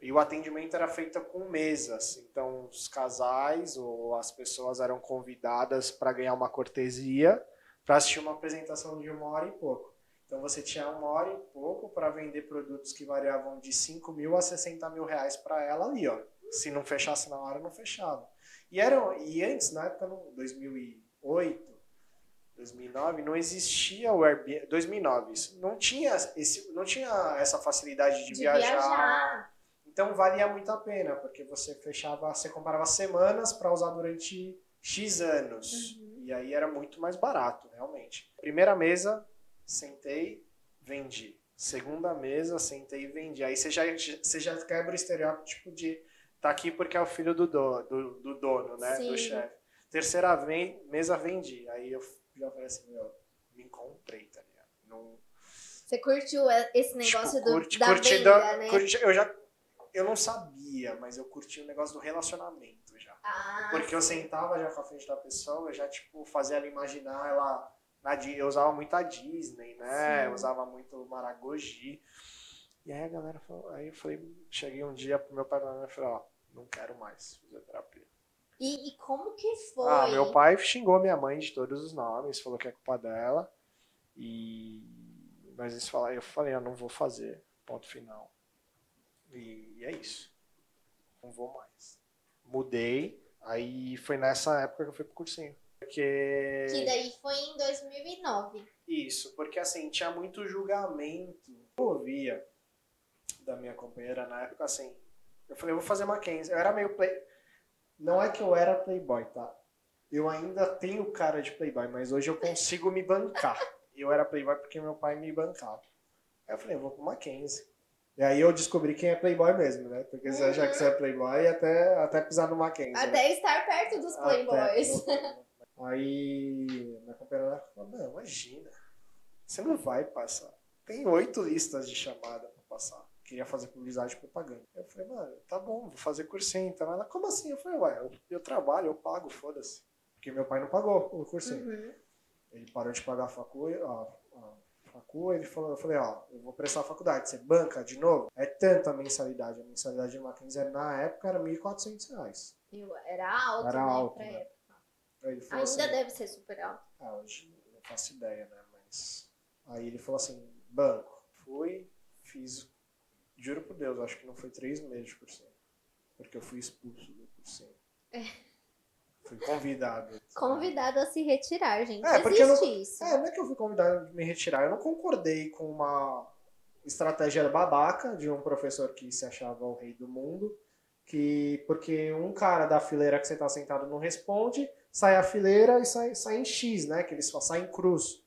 E o atendimento era feito com mesas. Então, os casais ou as pessoas eram convidadas para ganhar uma cortesia para assistir uma apresentação de uma hora e pouco. Então, você tinha uma hora e pouco para vender produtos que variavam de 5 mil a 60 mil reais para ela ali, ó. Se não fechasse na hora, não fechava. E, eram, e antes, na época, no 2008, 2009, não existia o Airbnb. 2009, isso. Não tinha, esse, não tinha essa facilidade de, De viajar. viajar. Então valia muito a pena, porque você fechava, você comprava semanas para usar durante X anos. E aí era muito mais barato, realmente. Primeira mesa, sentei, vendi. Segunda mesa, sentei e vendi. Aí você já, você já quebra o estereótipo de tá aqui porque é o filho do, do, do, do dono, né? Sim. Do chefe. Terceira mesa, vendi. Aí eu já falei assim, meu, me encontrei, tá ligado? Não, Você curtiu esse negócio Tipo, do, da curti venda, da- né? curti- eu já eu não sabia, mas eu curti o negócio do relacionamento já. Ah, Porque eu sentava já com a frente da pessoa, eu já tipo fazia ela imaginar ela na eu usava muito a Disney, né? Sim. Eu usava muito o Maragogi. E aí a galera falou, aí eu falei, cheguei um dia pro meu pai e falei, ó, não quero mais fisioterapia. E, e como que foi? Ah, meu pai xingou minha mãe de todos os nomes, falou que é culpa dela. E mas eles falaram, eu falei, eu não vou fazer, ponto final. E é isso. Não vou mais. Mudei, aí foi nessa época que eu fui pro cursinho. Porque Que daí foi em 2009. isso, porque assim, tinha muito julgamento. Eu ouvia da minha companheira na época assim. Eu falei, eu vou fazer Mackenzie. Eu era meio play. Não é que eu era playboy, tá? Eu ainda tenho cara de playboy, mas hoje eu consigo me bancar. Eu era playboy porque meu pai me bancava. Aí eu falei, eu vou pro Mackenzie. E aí eu descobri quem é playboy mesmo, né? Porque você acha que você é playboy até, até pisar no Mackenzie. né? Até estar perto dos playboys. Até. Aí minha companheira falou, não, imagina, você não vai passar. Tem oito listas de chamada pra passar. Queria fazer publicidade e propaganda. Eu falei, mano, tá bom, vou fazer cursinho. Então ela, como assim? Eu falei, ué, eu, eu trabalho, eu pago, foda-se. Porque meu pai não pagou o cursinho. Uhum. Ele parou de pagar a facu, a, a facu, ele falou, eu falei, ó, eu vou prestar a faculdade, você banca de novo? É tanta a mensalidade. A mensalidade de Mackenzie na época era 1.400 reais. Eu- Era alto, Era né? alto, pra né? Ainda assim, deve ser super alto. Ah, hoje eu não faço ideia, né? Mas. Aí ele falou assim: banco. Fui, fiz. Juro por Deus, acho que não foi três meses de cursinho. Porque eu fui expulso do cursinho. Fui convidado. Convidado a se retirar, gente. É, porque Existe não- isso. É, não é que eu fui convidado a me retirar. Eu não concordei com uma estratégia babaca de um professor que se achava o rei do mundo. Que, porque um cara da fileira que você está sentado não responde, sai a fileira e sai, sai em X, né? Que eles saem em cruz.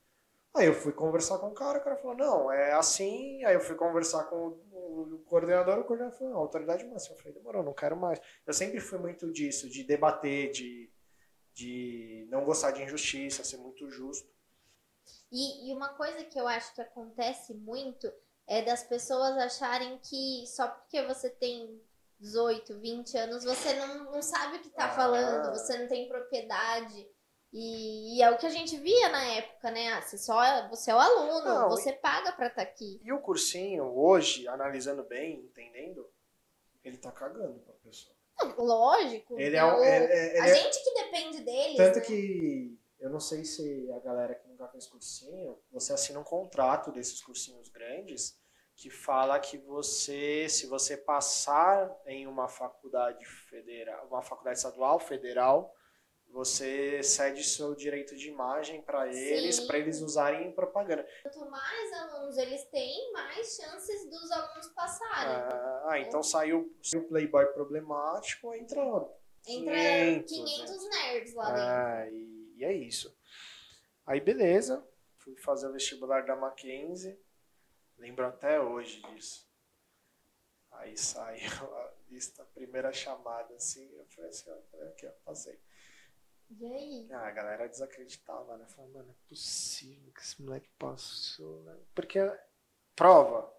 Aí eu fui conversar com o cara, o cara falou, não, é assim. Aí eu fui conversar com o, coordenador, o coordenador falou, não, autoridade máxima. Eu falei, demorou, não quero mais. Eu sempre fui muito disso, de debater, de, de não gostar de injustiça, ser muito justo. E, e uma coisa que eu acho que acontece muito é das pessoas acharem que só porque você tem 18, 20 anos, você não, não sabe o que tá Ah. falando, você não tem propriedade. E, e é o que a gente via na época, né? Ah, Você, só, você é o aluno, Não, você paga pra estar aqui. E o cursinho, hoje, analisando bem, entendendo, ele tá cagando pra pessoa. Lógico. Ele né? é, um- O- é- é- a ele é- gente que depende deles. Tanto né? que eu não sei se a galera que nunca fez cursinho, você assina um contrato desses cursinhos grandes que fala que você, se você passar em uma faculdade federal, uma faculdade estadual federal, você cede seu direito de imagem para eles, para eles usarem em propaganda. Quanto mais alunos eles têm, mais chances dos alunos passarem. Ah, então saiu o Playboy problemático, entra Entra 500, 500 nerds lá dentro. Ah, e, e é isso. Aí, beleza. Fui fazer o vestibular da Mackenzie. Lembro até hoje disso. Aí saiu a lista, a primeira chamada, assim. Eu falei assim, ó, aqui, ó, passei. E aí? Ah, a galera desacreditava, né? Falava, mano, é possível que esse moleque passou, né? Porque prova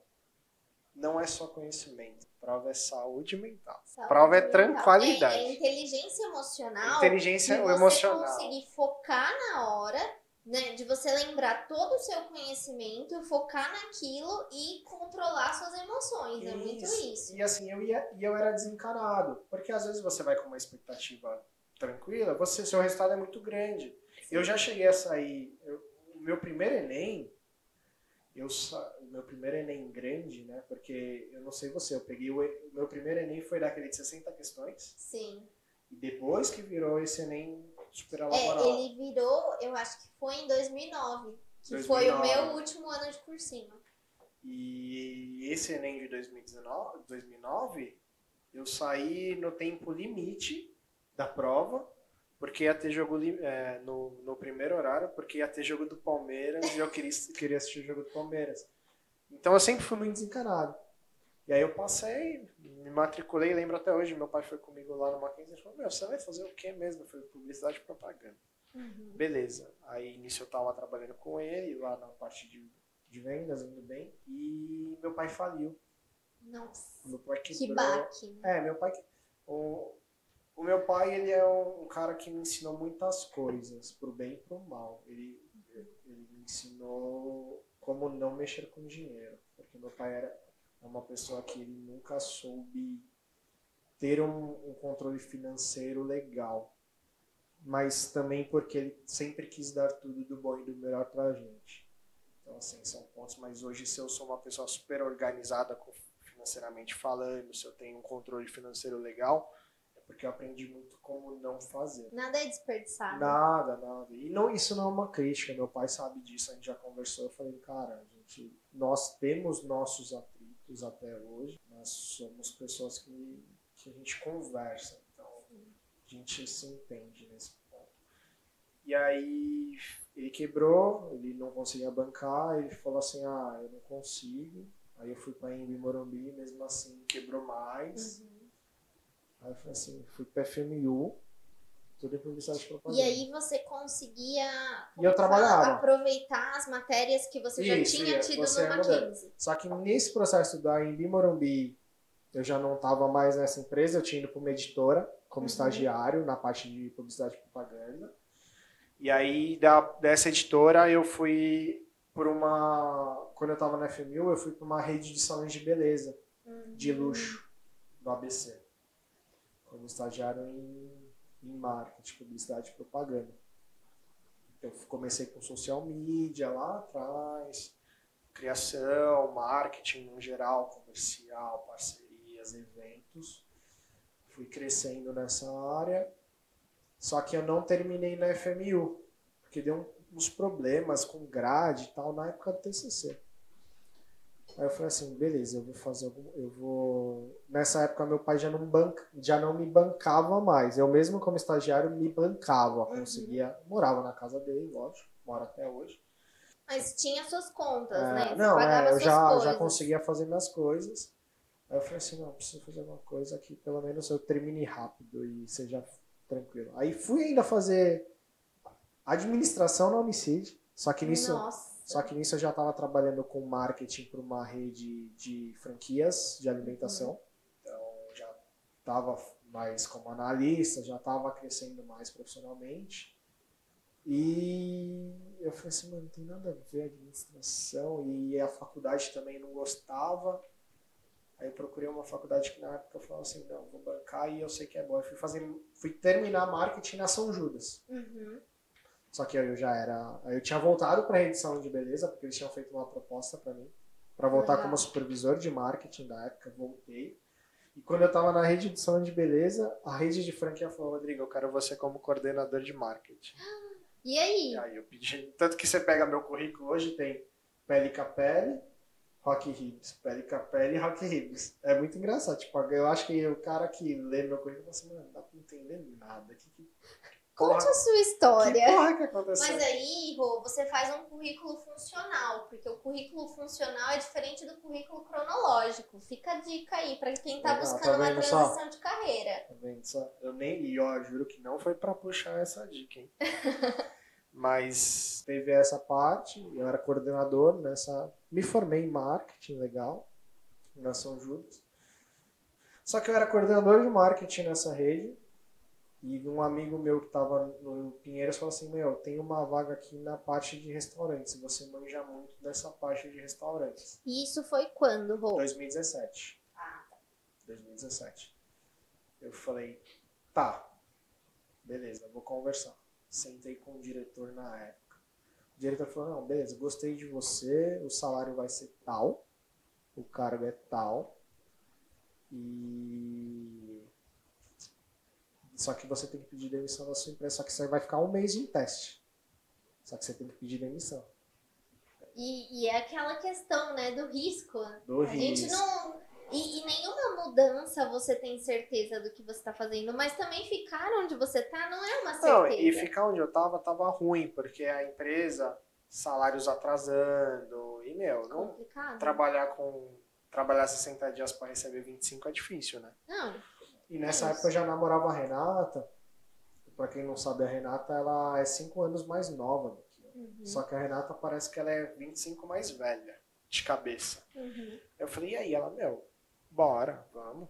não é só conhecimento. Prova é saúde mental. Saúde Prova é mental. tranquilidade. É, é inteligência emocional. Inteligência de você emocional. conseguir focar na hora, né? De você lembrar todo o seu conhecimento, focar naquilo e controlar suas emoções. É muito isso. E assim, eu ia eu era desencanado. Porque às vezes você vai com uma expectativa tranquila, você, seu resultado é muito grande. Eu já cheguei a sair. eu- o meu primeiro Enem, eu meu primeiro Enem grande, né? Porque eu não sei você, eu peguei o, meu primeiro Enem foi daquele de 60 questões. Sim. E depois que virou esse Enem super É, elaborado. ele virou, eu acho que foi em 2009. Que foi o 2009. meu último ano de cursinho. E esse Enem de 2019, 2009, eu saí no tempo limite da prova, porque ia ter jogo é, no, no primeiro horário, porque ia ter jogo do Palmeiras e eu queria, queria assistir o jogo do Palmeiras. Então eu sempre fui muito desencanado. E aí eu passei, me matriculei, lembro até hoje, meu pai foi comigo lá no Mackenzie e falou, meu, você vai fazer o quê mesmo? Eu falei, publicidade e propaganda. Beleza. Aí nisso eu tava trabalhando com ele, lá na parte de, de vendas, indo bem. E meu pai faliu. Nossa, Meu pai que quebrou. baque. né? É, meu pai. que- O, o meu pai, ele é um, um cara que me ensinou muitas coisas, pro bem e pro mal. Ele, ele me ensinou como não mexer com dinheiro. Porque meu pai era uma pessoa que ele nunca soube ter um, um controle financeiro legal. Mas também porque ele sempre quis dar tudo do bom e do melhor pra gente. Então, assim, são pontos. Mas hoje, se eu sou uma pessoa super organizada financeiramente falando, se eu tenho um controle financeiro legal, é porque eu aprendi muito como não fazer. Nada é desperdiçado. Nada, nada. E não, isso não é uma crítica, meu pai sabe disso, a gente já conversou. Eu falei, cara, a gente, nós temos nossos atritos até hoje, nós somos pessoas que, que a gente conversa, então a gente se entende nesse ponto. E aí ele quebrou, ele não conseguia bancar, ele falou assim, ah, eu não consigo. Aí eu fui para Embi Morumbi, mesmo assim quebrou mais. Uhum. Aí eu falei assim, fui para FMU, tudo em publicidade e propaganda. E aí você conseguia E eu trabalhava. aproveitar as matérias que você já Isso, tinha ia. tido Você no. Mackenzie. Só que nesse processo da Embi Morumbi, eu já não estava mais nessa empresa, eu tinha ido para uma editora como Uhum. estagiário na parte de publicidade e propaganda. E aí da, dessa editora eu fui por uma. Quando eu estava na FMU, eu fui para uma rede de salões de beleza, de Uhum. luxo, do ABC. Como estagiário em, em marketing, publicidade e propaganda. Eu comecei com social media lá atrás, criação, marketing no geral, comercial, parcerias, eventos. Fui crescendo nessa área, só que eu não terminei na FMU, porque deu uns problemas com grade e tal na época do TCC. Aí eu falei assim, beleza, eu vou fazer algum, eu vou nessa época meu pai já não banca, já não me bancava mais. Eu mesmo como estagiário me bancava, conseguia, morava na casa dele, lógico, moro até hoje. Mas tinha suas contas, É, né? Você não, é, eu já, coisas. já conseguia fazer minhas coisas. Aí eu falei assim, não, preciso fazer uma coisa que pelo menos eu termine rápido e seja tranquilo. Aí fui ainda fazer administração na Homicide, só que nisso, Nossa. Só que nisso eu já estava trabalhando com marketing para uma rede de franquias de alimentação. Então já estava mais como analista, já estava crescendo mais profissionalmente. E eu falei assim, mano, não tem nada a ver administração. E a faculdade também não gostava. Aí eu procurei uma faculdade que na época eu falava assim, não, vou bancar e eu sei que é bom. Eu fui, fazer, fui terminar marketing na São Judas. Uhum. Só que eu já era. Eu tinha voltado para a edição de beleza, porque eles tinham feito uma proposta para mim, para voltar como supervisor de marketing da época. Voltei. E quando eu estava na rede de edição de beleza, a rede de franquia falou: Rodrigo, eu quero você como coordenador de marketing. E aí? E aí eu pedi. Tanto que você pega meu currículo hoje, tem pele capele, rock ribs. Pele capele e rock ribs. É muito engraçado. Tipo, eu acho que o cara que lê meu currículo fala assim: mano, não dá pra entender nada. Que, que, porra, Conte a sua que história. porra que aconteceu? Mas aí, Rô, você faz um currículo funcional, porque o currículo funcional é diferente do currículo cronológico. Fica a dica aí pra quem tá Legal, buscando tá uma vendo só? transição de carreira. Tá vendo só? Eu nem li, ó, juro que não foi pra puxar essa dica, hein? Mas teve essa parte, eu era coordenador nessa. Me formei em marketing, legal, na São Judas. Só que eu era coordenador de marketing nessa rede. E um amigo meu que estava no Pinheiros falou assim: Meu, tem uma vaga aqui na parte de restaurantes. Você manja muito dessa parte de restaurantes. E isso foi quando, Rô? 2017. 2017. Eu falei, tá, beleza, vou conversar. Sentei com o diretor na época. O diretor falou, não, beleza, gostei de você, o salário vai ser tal, o cargo é tal, e... Só que você tem que pedir demissão da sua empresa, só que você vai ficar um mês em teste. Só que você tem que pedir demissão. E, e é aquela questão, né, do risco. Do a gente risco. não. E, e nenhuma mudança você tem certeza do que você tá fazendo, mas também ficar onde você tá não é uma Não, certeza. e ficar onde eu tava, tava ruim, porque a empresa, salários atrasando, e meu, não complicado. trabalhar com. Trabalhar 60 dias para receber 25 é difícil, né? Não, E nessa época eu já namorava a Renata. Pra quem não sabe, a Renata ela é 5 anos mais nova do que eu. Uhum. Só que a Renata parece que ela é 25 mais velha, de cabeça. uhum. Eu falei, e aí? Ela, meu, bora, vamos.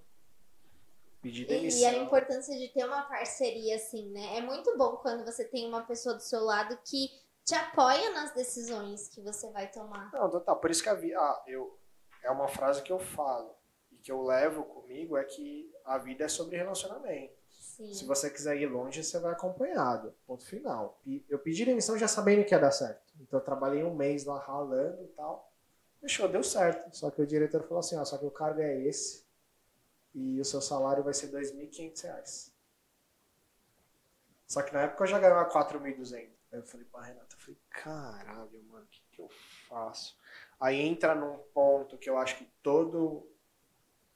Pedir E, demissão. e a importância de ter uma parceria, assim, né? É muito bom quando você tem uma pessoa do seu lado que te apoia nas decisões que você vai tomar. Não, total. Por isso que a. Ah, eu, é uma frase que eu falo que eu levo comigo é que a vida é sobre relacionamento. Sim. Se você quiser ir longe, você vai acompanhado. Ponto final. Eu pedi demissão já sabendo que ia dar certo. Então eu trabalhei um mês lá ralando e tal. Fechou, deu certo. Só que o diretor falou assim: ó, só que o cargo é esse e o seu salário vai ser 2.500 reais. Só que na época eu já ganhava 4.200. Aí eu falei pra Renata, eu falei, caralho, mano, o que, que eu faço? Aí entra num ponto que eu acho que todo,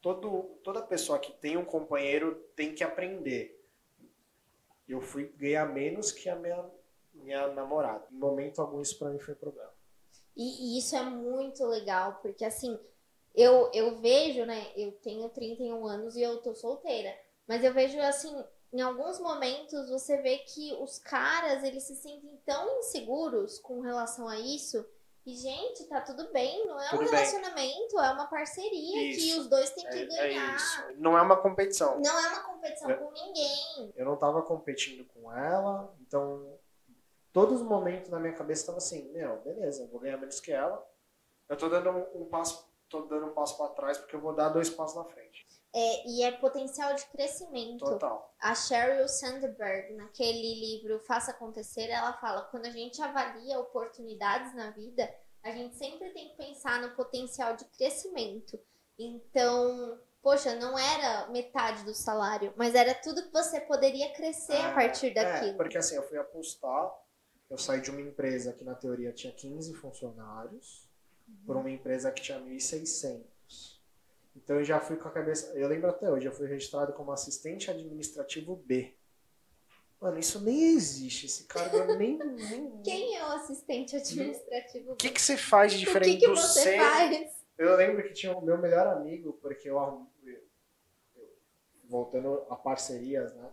todo, toda pessoa que tem um companheiro tem que aprender. Eu fui ganhar menos que a minha, minha namorada. Em momento algum isso pra mim foi problema. E, e isso é muito legal, porque assim, eu, eu vejo, né? Eu tenho 31 anos e eu tô solteira. Mas eu vejo assim, em alguns momentos você vê que os caras, eles se sentem tão inseguros com relação a isso. E, gente, tá tudo bem, não é um Tudo bem. relacionamento, é uma parceria que Isso. os dois têm que É, é ganhar. isso. Não é uma competição. Não é uma competição É. com ninguém. Eu não tava competindo com ela, então todos os momentos na minha cabeça tava assim, meu, beleza, eu vou ganhar menos que ela. Eu tô dando um, um passo, tô dando um passo para trás porque eu vou dar dois passos na frente. É, e é potencial de crescimento. Total. A Sheryl Sandberg, naquele livro Faça Acontecer, ela fala: quando a gente avalia oportunidades na vida, a gente sempre tem que pensar no potencial de crescimento. Então, poxa, não era metade do salário, mas era tudo que você poderia crescer a partir É, daquilo. porque assim, eu fui apostar, eu saí de uma empresa que na teoria tinha 15 funcionários, por uma empresa que tinha 1.600. Então eu já fui com a cabeça, eu lembro até hoje, eu fui registrado como assistente administrativo B. Mano, isso nem existe, esse cargo eu nem... nem... Quem é o assistente administrativo? O que, que você faz de o diferente que, que do você C? faz? Eu lembro que tinha o meu melhor amigo, porque eu, eu- voltando a parcerias, né?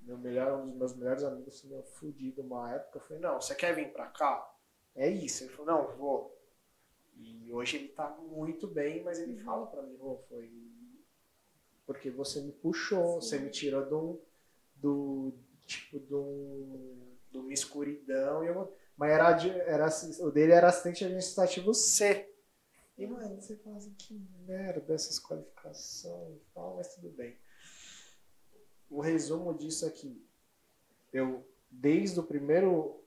Meu melhor, um dos meus melhores amigos meu fudido uma época. Eu falei, não, você quer vir pra cá? É isso. Ele falou, não, vou. E hoje ele tá muito bem, mas ele fala pra mim, "Rô, foi porque você me puxou, Sim. você me tirou do, do tipo do, de uma escuridão. E eu, mas era, era, o dele era assistente administrativo C. E, mano, você fala assim, que merda essas qualificações e tal, mas tudo bem. O resumo disso aqui, eu, desde o primeiro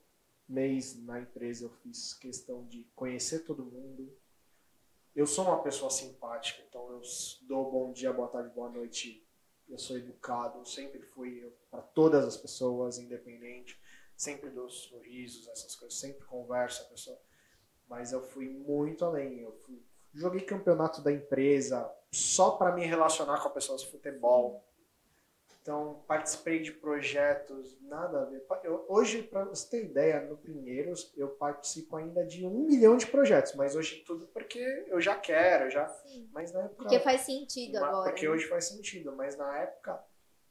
mês na empresa, eu fiz questão de conhecer todo mundo. Eu sou uma pessoa simpática, então eu dou bom dia, boa tarde, boa noite. Eu sou educado, sempre fui para todas as pessoas, independente. Sempre dou sorrisos, essas coisas, sempre converso a pessoa mas eu fui muito além. Eu fui, joguei campeonato da empresa só para me relacionar com pessoas de futebol. Então, participei de projetos, nada a ver. Eu, hoje, para você ter ideia, no Primeiros eu participo ainda de um milhão de projetos, mas hoje tudo porque eu já quero, já. Sim. Mas na época. Porque faz sentido agora. Porque né? hoje faz sentido, mas na época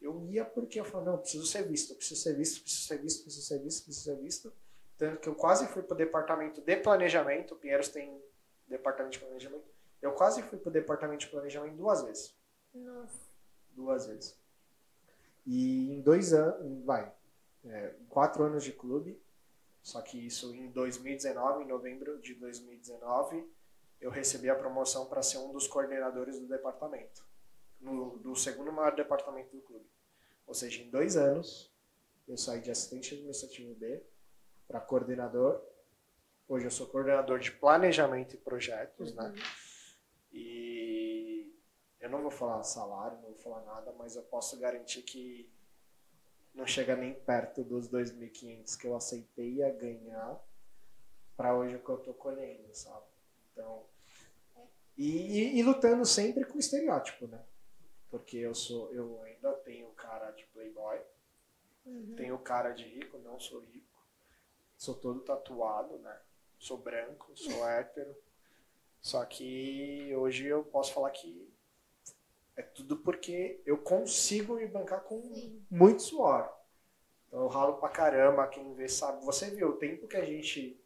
eu ia porque eu falava, não, preciso ser visto, preciso ser visto, preciso ser visto, preciso ser visto, preciso ser visto. Tanto que eu quase fui para o departamento de planejamento. O Pinheiros tem departamento de planejamento. Eu quase fui para o departamento de planejamento duas vezes. Nossa. Duas vezes. E em dois anos, vai, é, quatro anos de clube, só que isso em 2019, em novembro de 2019, eu recebi a promoção para ser um dos coordenadores do departamento, no, do segundo maior departamento do clube. Ou seja, em dois anos, eu saí de assistente administrativo B para coordenador. Hoje eu sou coordenador de planejamento e projetos, né? uhum. né? E eu não vou falar salário, não vou falar nada, mas eu posso garantir que não chega nem perto dos 2.500 que eu aceitei a ganhar para hoje o que eu tô colhendo, sabe? Então, e, e, e, lutando sempre com o estereótipo, né? Porque eu sou, eu ainda tenho cara de playboy, uhum. tenho cara de rico, não sou rico sou todo tatuado, né? Sou branco, sou hétero. Só que hoje eu posso falar que é tudo porque eu consigo me bancar com Sim. muito suor. Então eu ralo pra caramba, quem vê sabe. Você viu o tempo que a gente.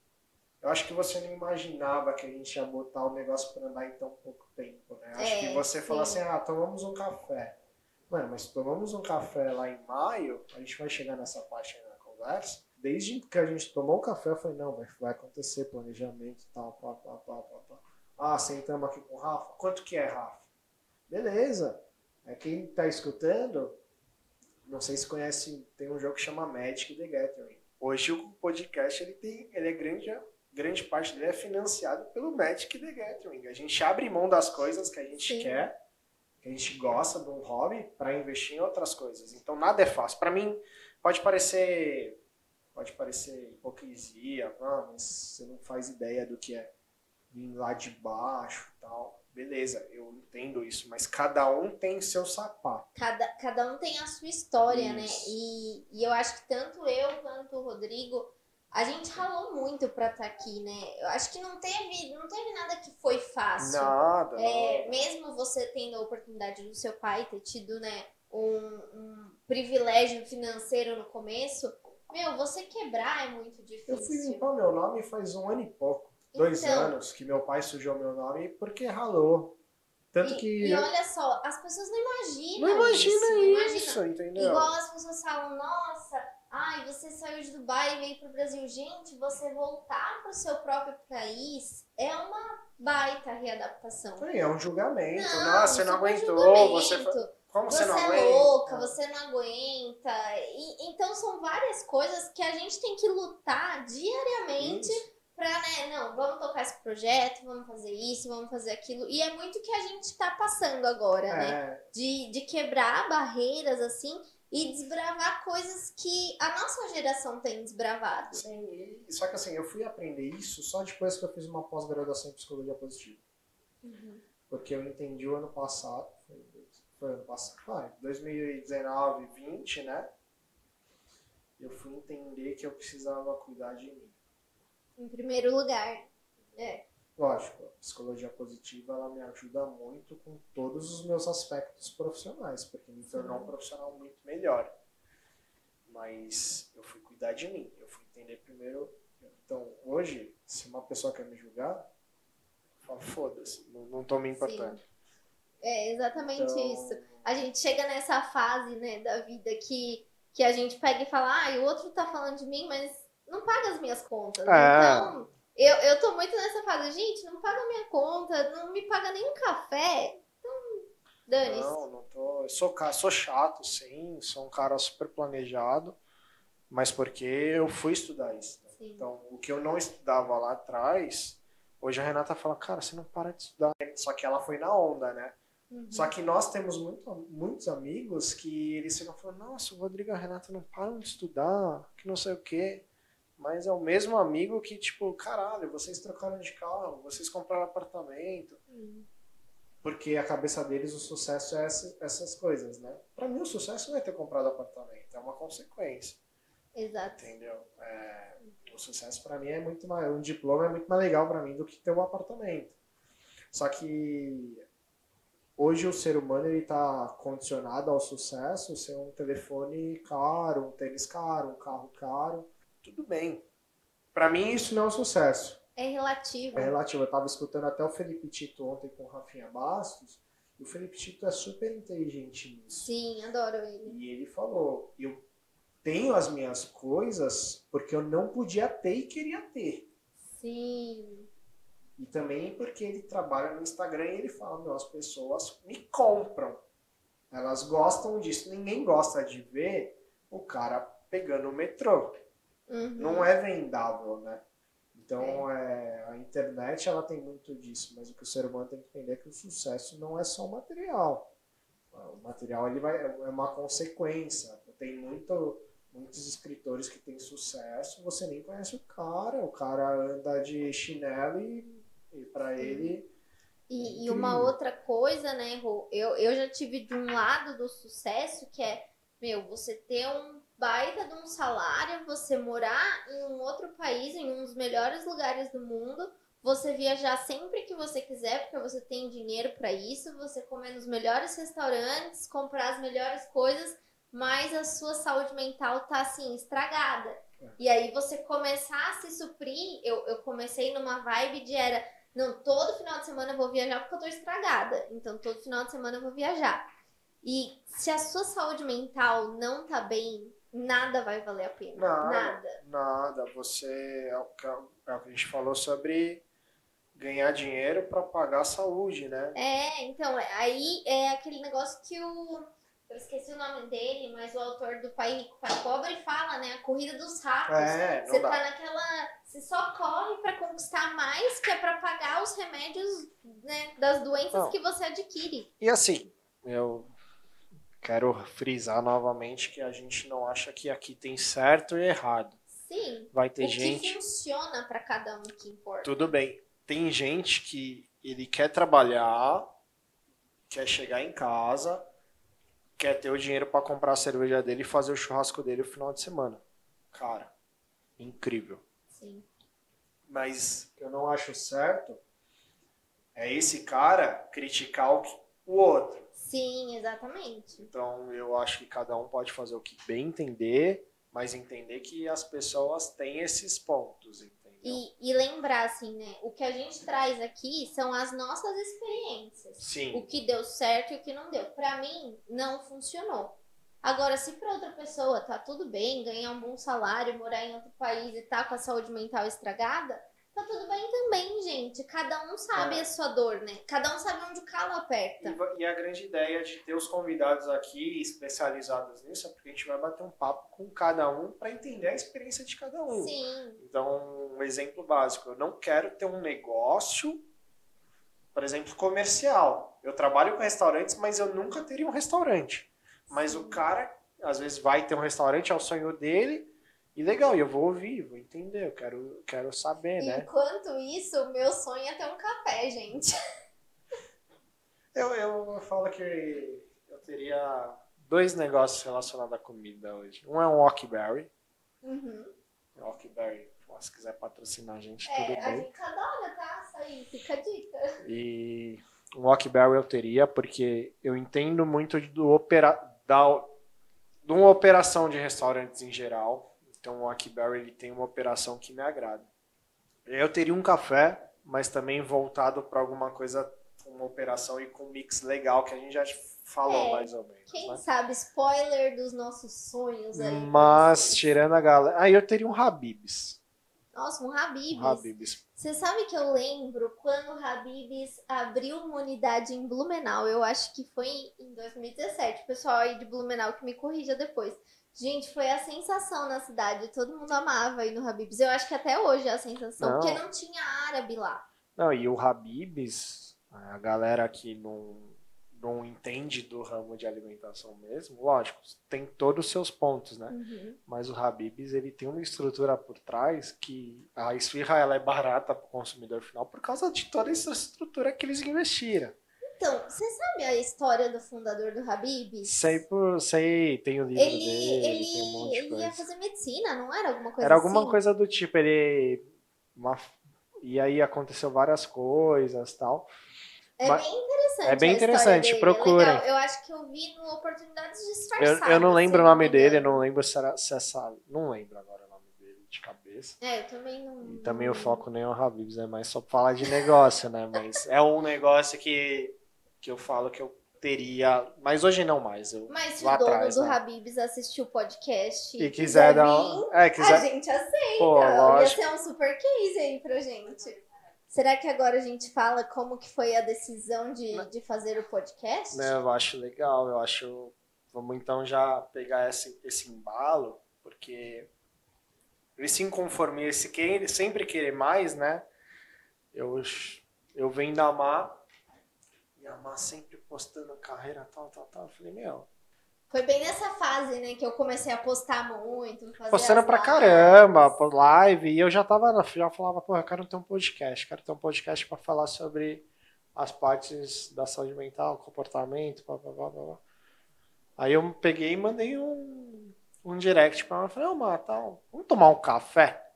Eu acho que você não imaginava que a gente ia botar o negócio para andar em tão pouco tempo, né? Acho é, que você falou assim, ah, tomamos um café. Mano, mas tomamos um café lá em maio, a gente vai chegar nessa parte na conversa desde que a gente tomou o café, eu falei, não, vai, vai acontecer planejamento e tal, pá, pá, pá, pá, pá. Ah, sentamos aqui com o Rafa. Quanto que é, Rafa? Beleza. É, quem está escutando, não sei se conhece, tem um jogo que chama Magic the Gathering. Hoje o podcast, ele tem, ele é grande, grande parte dele é financiado pelo Magic the Gathering. A gente abre mão das coisas que a gente Sim. quer, que a gente gosta de um hobby, para investir em outras coisas. Então nada é fácil. Para mim, pode parecer pode parecer hipocrisia, ah, mas você não faz ideia do que é vir lá de baixo tal. Beleza, eu entendo isso, mas cada um tem seu sapato. Cada, cada um tem a sua história, né? isso. né? E, e eu acho que tanto eu quanto o Rodrigo, a gente ralou muito pra estar tá aqui, né? Eu acho que não teve, não teve nada que foi fácil. Nada. É, mesmo você tendo a oportunidade do seu pai ter tido, né, um, um privilégio financeiro no começo, meu, você quebrar é muito difícil. Eu fui limpar meu nome faz um ano e pouco. Dois então, anos que meu pai sujou meu nome porque ralou. Tanto e, que. E olha só, as pessoas não imaginam. Não imagina isso, isso entendeu? Igual as pessoas falam, nossa, ai, você saiu de Dubai e veio pro Brasil. Gente, você voltar pro seu próprio país é uma baita readaptação. É, é um julgamento. Não, nossa, você não aguentou, você. Como você, você não é louca, você não aguenta. E, então são várias coisas que a gente tem que lutar diariamente para, né, não, vamos tocar esse projeto, vamos fazer isso, vamos fazer aquilo. E é muito que a gente está passando agora, né? é. né? De, de quebrar barreiras assim e desbravar coisas que a nossa geração tem desbravado. Sim, só que assim, eu fui aprender isso só depois que eu fiz uma pós-graduação em psicologia positiva. Uhum. Porque eu entendi o ano passado, foi foi ano passado, vai, 2019, 20, né? Eu fui entender que eu precisava cuidar de mim. Em primeiro lugar, é. Lógico, a psicologia positiva ela me ajuda muito com todos os meus aspectos profissionais, porque me tornou um profissional muito melhor. Mas eu fui cuidar de mim, eu fui entender primeiro. Então, hoje, se uma pessoa quer me julgar, eu falo, foda-se, não, não tô me importando. Sim É exatamente Então, isso. A gente chega nessa fase, né, da vida que, que a gente pega e fala, ah, o outro tá falando de mim, mas não paga as minhas contas. É. Então, eu, eu tô muito nessa fase, gente, não paga a minha conta, não me paga nem um café. Então, dane-se. Não, não tô. Eu sou, sou chato, sim, sou um cara super planejado, mas porque eu fui estudar isso. né? Então, o que eu não estudava lá atrás, hoje a Renata fala, cara, você não para de estudar. Só que ela foi na onda, né? Uhum. Só que nós temos muito, muitos amigos que eles ficam falando, nossa, o Rodrigo e a Renata não param de estudar, que não sei o quê. Mas é o mesmo amigo que, tipo, caralho, vocês trocaram de carro, vocês compraram apartamento. Hum. Porque a cabeça deles, o sucesso é essa- essas coisas, né? Pra mim, o sucesso não é ter comprado apartamento, é uma consequência, Exato. entendeu? É, o sucesso pra mim é muito mais. Um diploma é muito mais legal pra mim do que ter um apartamento. Só que hoje o ser humano ele tá condicionado ao sucesso ser um telefone caro, um tênis caro, um carro caro. Tudo bem. Pra mim, isso não é um sucesso. É relativo. É relativo. Eu tava escutando até o Felipe Tito ontem com o Rafinha Bastos. E o Felipe Tito é super inteligente nisso. Sim, adoro ele. E ele falou: eu tenho as minhas coisas porque eu não podia ter e queria ter. Sim. E também porque ele trabalha no Instagram e ele fala: meu, as pessoas me compram. Elas gostam disso. Ninguém gosta de ver o cara pegando o metrô. Uhum. não é vendável, né? Então, é, a internet ela tem muito disso, mas o que o ser humano tem que entender é que o sucesso não é só o material. O material ele vai, é uma consequência. Tem muito, muitos escritores que têm sucesso, você nem conhece o cara, o cara anda de chinelo e, e para ele. E, e Incrível. uma outra coisa, né, Rô? Eu, eu já tive de um lado do sucesso que é, meu, você ter um baita de um salário, você morar em um outro país, em um dos melhores lugares do mundo, você viajar sempre que você quiser, porque você tem dinheiro para isso, você comer nos melhores restaurantes, comprar as melhores coisas, mas a sua saúde mental tá assim, estragada. É. E aí você começar a se suprir, eu, eu comecei numa vibe de era não, todo final de semana eu vou viajar porque eu tô estragada. Então, todo final de semana eu vou viajar. E se a sua saúde mental não tá bem, nada vai valer a pena. Nada. Nada. Nada, você. É o que, é o que a gente falou sobre ganhar dinheiro para pagar a saúde, né? É, então, é- aí é aquele negócio que o. Eu esqueci o nome dele, mas o autor do Pai Rico, Pai Pobre fala, né? A corrida dos ratos. É, Você dá. tá naquela. Você só corre pra conquistar mais, que é pra pagar os remédios né, das doenças Não. que você adquire. E assim, eu quero frisar novamente que a gente não acha que aqui tem certo e errado. Sim. Vai ter o gente. que funciona pra cada um que importa. Tudo bem. Tem gente que ele quer trabalhar, quer chegar em casa, quer ter o dinheiro para comprar a cerveja dele e fazer o churrasco dele no final de semana. Cara, incrível. Sim. Mas eu não acho certo é esse cara criticar o outro. Sim, exatamente. Então eu acho que cada um pode fazer o que bem entender, mas entender que as pessoas têm esses pontos, entendeu? E, e lembrar, assim, né? O que a gente traz aqui são as nossas experiências. O Sim, que deu certo e o que não deu. Pra mim, não funcionou. Agora, se pra outra pessoa tá tudo bem, ganhar um bom salário, morar em outro país e tá com a saúde mental estragada, tá tudo bem também, gente. Cada um sabe É. a sua dor, né? Cada um sabe onde o calo aperta. e, e a grande ideia de ter os convidados aqui especializados nisso é porque a gente vai bater um papo com cada um para entender a experiência de cada um. Sim, Então, um exemplo básico, eu não quero ter um negócio, por exemplo, comercial. Eu trabalho com restaurantes, mas eu nunca teria um restaurante. Mas o cara, às vezes, vai ter um restaurante, é o sonho dele, e legal, e eu vou ouvir, vou entender, eu quero, quero saber, né? Enquanto isso, o meu sonho é ter um café, gente. Eu, eu falo que eu teria dois negócios relacionados à comida hoje. Um é um Walkberry. Uhum. Walkberry, se quiser patrocinar a gente, É, tudo a bem. gente adora, tá? Isso aí, fica a dica. E um Walkberry eu teria, porque eu entendo muito do opera, da, de uma operação de restaurantes em geral. Então o Walkberry ele tem uma operação que me agrada. Eu teria um café, mas também voltado para alguma coisa uma operação e com um mix legal que a gente já falou É, mais ou menos. Quem né? sabe, spoiler dos nossos sonhos aí. Mas tirando a galera. Aí eu teria um Habibs. Nossa, um Um Habibs. Habibs. Você sabe que eu lembro quando o Habibs abriu uma unidade em Blumenau. Eu acho que foi em 2017. O pessoal aí de Blumenau que me corrija depois. Gente, foi a sensação na cidade. Todo mundo amava ir no Habibs. Eu acho que até hoje é a sensação. Não. Porque não tinha árabe lá. Não, e o Habibs, a galera que não, não entende do ramo de alimentação mesmo, lógico, tem todos os seus pontos, né? Uhum. Mas o Habibs, ele tem uma estrutura por trás que a esfirra ela é barata para o consumidor final por causa de toda essa estrutura que eles investiram. Então, você sabe a história do fundador do Habibs? Sei, por, sei, tem o livro Ele, dele, ele, um de ele ia fazer medicina, não era alguma coisa Era alguma assim? coisa do tipo, ele... uma- e aí aconteceu várias coisas tal. É Mas- bem interessante. é bem interessante, dele, é. Eu acho que eu vi no Oportunidades Eu, Disfarçadas. eu não lembro o nome me dele, eu não lembro se, era, se essa. Não lembro agora o nome dele de cabeça. É, eu também não. E também o não- foco nem é o Habibs, é mais só pra falar de negócio, né? Mas é um negócio que, que eu falo que eu teria. Mas hoje não mais. Eu, Mas se lá o dono atrás, do né? Habibs assistiu o podcast E quiser dar um. É, a quiser. gente aceita. Pô, Ia lógico. ser um super case aí pra gente. Será que agora a gente fala como que foi a decisão de, de fazer o podcast? Né, eu acho legal, eu acho. Vamos então já pegar esse, esse embalo, porque esse inconformismo, esse querer, sempre querer mais, né? Eu, eu venho da Má, a Má sempre postando carreira, tal, tal, tal. Eu falei, meu, Foi bem nessa fase, né, que eu comecei a postar muito. Postando pra lives. caramba, live, e eu já tava, já falava, pô, eu quero ter um podcast, quero ter um podcast pra falar sobre as partes da saúde mental, comportamento, blá, blá, blá, blá. Aí eu peguei e mandei um, um direct pra ela, falei, ô, Má, tal, vamos tomar um café?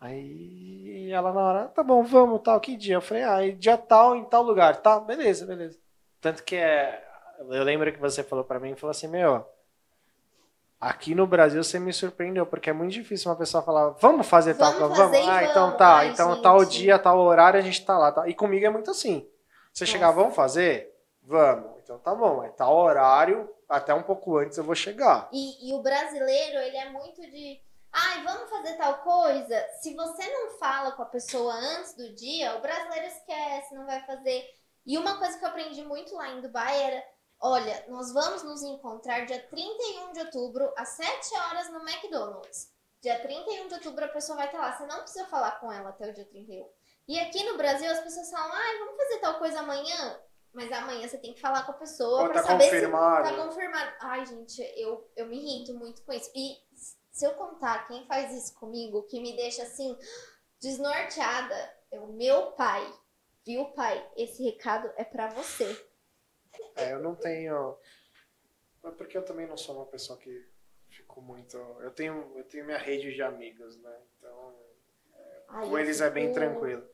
Aí ela na hora, tá bom, vamos, tal, que dia? Eu falei, ah, e dia tal, em tal lugar, tá, beleza, beleza. Tanto que é, eu lembro que você falou pra mim, falou assim, meu, Aqui no Brasil você me surpreendeu, porque é muito difícil uma pessoa falar, vamos fazer tal Vamos coisa, fazer vamos. e Ah, então vamos. tá, Ai, então gente. tal dia, tal horário a gente tá lá. Tá. E comigo é muito assim. Você Nossa. chegar, vamos fazer? Vamos. Então tá bom, é tal horário, até um pouco antes eu vou chegar. E, e o brasileiro, ele é muito de. Ai, vamos fazer tal coisa. Se você não fala com a pessoa antes do dia, o brasileiro esquece, não vai fazer. E uma coisa que eu aprendi muito lá em Dubai era: olha, nós vamos nos encontrar dia 31 de outubro, às 7 horas no McDonald's. Dia 31 de outubro a pessoa vai estar lá. Você não precisa falar com ela até o dia 31. E aqui no Brasil as pessoas falam: ai, vamos fazer tal coisa amanhã. Mas amanhã você tem que falar com a pessoa Ou pra tá saber se confirmado. Tá confirmado. Ai, gente, eu, eu me irrito muito com isso. E se eu contar quem faz isso comigo, que me deixa assim, desnorteada, é o meu pai. Viu, pai? Esse recado é pra você. É, eu não tenho. É porque eu também não sou uma pessoa que fico muito. Eu tenho, eu tenho minha rede de amigos, né? Então, Ai, com eles é bem tranquilo.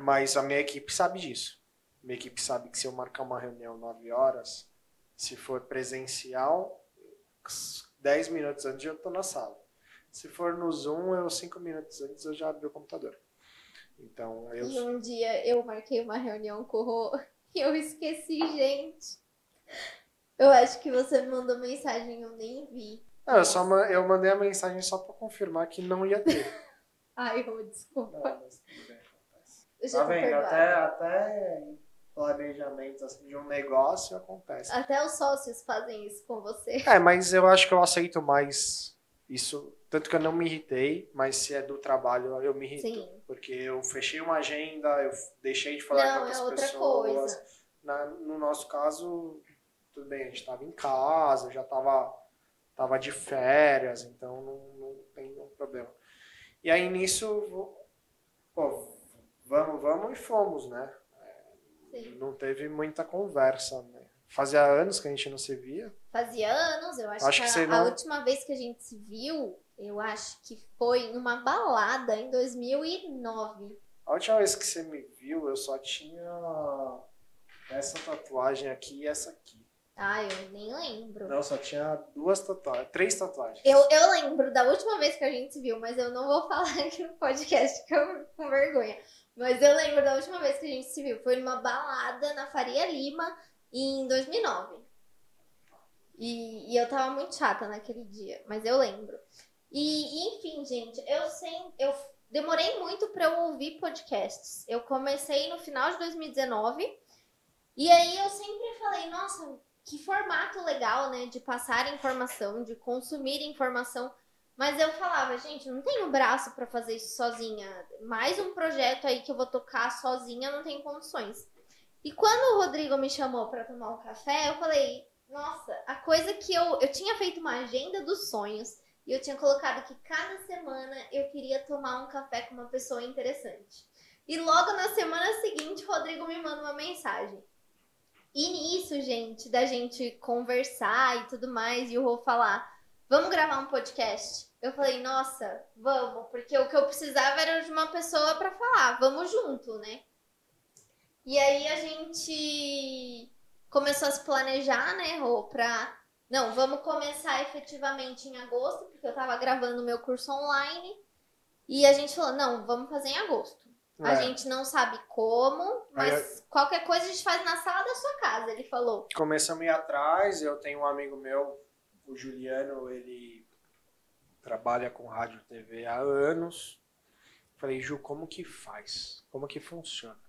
Mas a minha equipe sabe disso. Minha equipe sabe que se eu marcar uma reunião 9 horas, se for presencial, 10 minutos antes eu tô na sala. Se for no Zoom, eu 5 minutos antes eu já abri o computador. Então, eu E um dia eu marquei uma reunião com o Rô e eu esqueci, gente. Eu acho que você me mandou mensagem e eu nem vi. Não, eu só ma- eu mandei a mensagem só para confirmar que não ia ter. Ai, Rô, desculpa. Não, mas tudo bem, acontece. Tá vendo? Até, até planejamento assim, de um negócio acontece. Até os sócios fazem isso com você. É, mas eu acho que eu aceito mais isso. Tanto que eu não me irritei, mas se é do trabalho, eu me irrito. Sim. Porque eu fechei uma agenda, eu deixei de falar Não, com outras é outra pessoas. coisa. Na- no nosso caso, tudo bem, a gente estava em casa, já estava tava de férias, então não, não tem nenhum problema. E aí nisso, pô, vamos, vamos e fomos, né? Não teve muita conversa, né? Fazia anos que a gente não se via. Fazia anos, eu acho, Acho que, que a, você a não- última vez que a gente se viu, eu acho que foi numa balada em 2009. A última vez que você me viu, eu só tinha essa tatuagem aqui e essa aqui. Ah, eu nem lembro. Não, só tinha duas tatuagens, três tatuagens. Eu, eu lembro da última vez que a gente se viu, mas eu não vou falar aqui no podcast que eu com vergonha. Mas eu lembro da última vez que a gente se viu. Foi numa balada na Faria Lima em 2009. E, e eu tava muito chata naquele dia, mas eu lembro. E, enfim, gente, eu sem, eu demorei muito para eu ouvir podcasts. Eu comecei no final de 2019 e aí eu sempre falei, nossa, que formato legal, né, de passar informação, de consumir informação. Mas eu falava, gente, não tenho braço para fazer isso sozinha. Mais um projeto aí que eu vou tocar sozinha, não tenho condições. E quando o Rodrigo me chamou para tomar um café, eu falei, nossa, a coisa que eu eu tinha feito uma agenda dos sonhos e eu tinha colocado que cada semana eu queria tomar um café com uma pessoa interessante. E logo na semana seguinte, o Rodrigo me manda uma mensagem. E nisso, gente, da gente conversar e tudo mais, e o Rô falar, vamos gravar um podcast? Eu falei, nossa, vamos, porque o que eu precisava era de uma pessoa para falar, vamos junto, né? E aí a gente começou a se planejar, né, Rô, pra não, vamos começar efetivamente em agosto, porque eu tava gravando meu curso online. E a gente falou, não, vamos fazer em agosto. É. A gente não sabe como, mas qualquer coisa a gente faz na sala da sua casa, ele falou. Começamos a ir atrás, eu tenho um amigo meu, o Juliano, ele trabalha com rádio e TV há anos. Falei, Ju, como que faz? Como que funciona?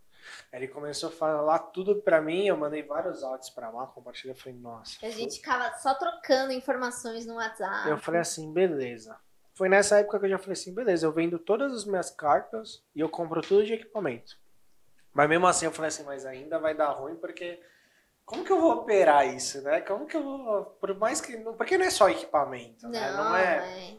ele começou a falar tudo pra mim, eu mandei vários áudios pra lá, compartilhei, eu falei, nossa. A gente ficava só trocando informações no WhatsApp. Eu falei assim, beleza. Foi nessa época que eu já falei assim, beleza, eu vendo todas as minhas cartas e eu compro tudo de equipamento. Mas mesmo assim eu falei assim, mas ainda vai dar ruim porque como que eu vou operar isso, né? Como que eu vou, por mais que, porque não é só equipamento, não, né? Não é, é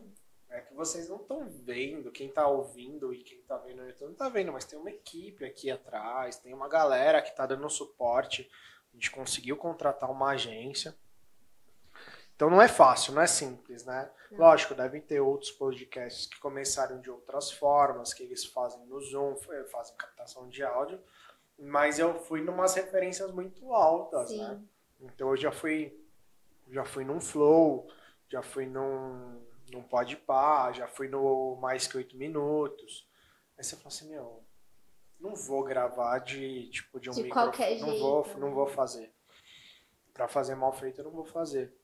é que vocês não estão vendo, quem está ouvindo e quem está vendo no YouTube não está vendo, mas tem uma equipe aqui atrás, tem uma galera que está dando suporte. A gente conseguiu contratar uma agência. Então não é fácil, não é simples, né? Não. Lógico, devem ter outros podcasts que começaram de outras formas, que eles fazem no Zoom, fazem captação de áudio, mas eu fui numas referências muito altas, Sim. né? Então eu já fui já fui num Flow, já fui num não pode pá, já fui no mais que oito minutos. Aí você fala assim, meu, não vou gravar de tipo de um de micro, qualquer não jeito. vou, não vou fazer. Para fazer mal feito eu não vou fazer.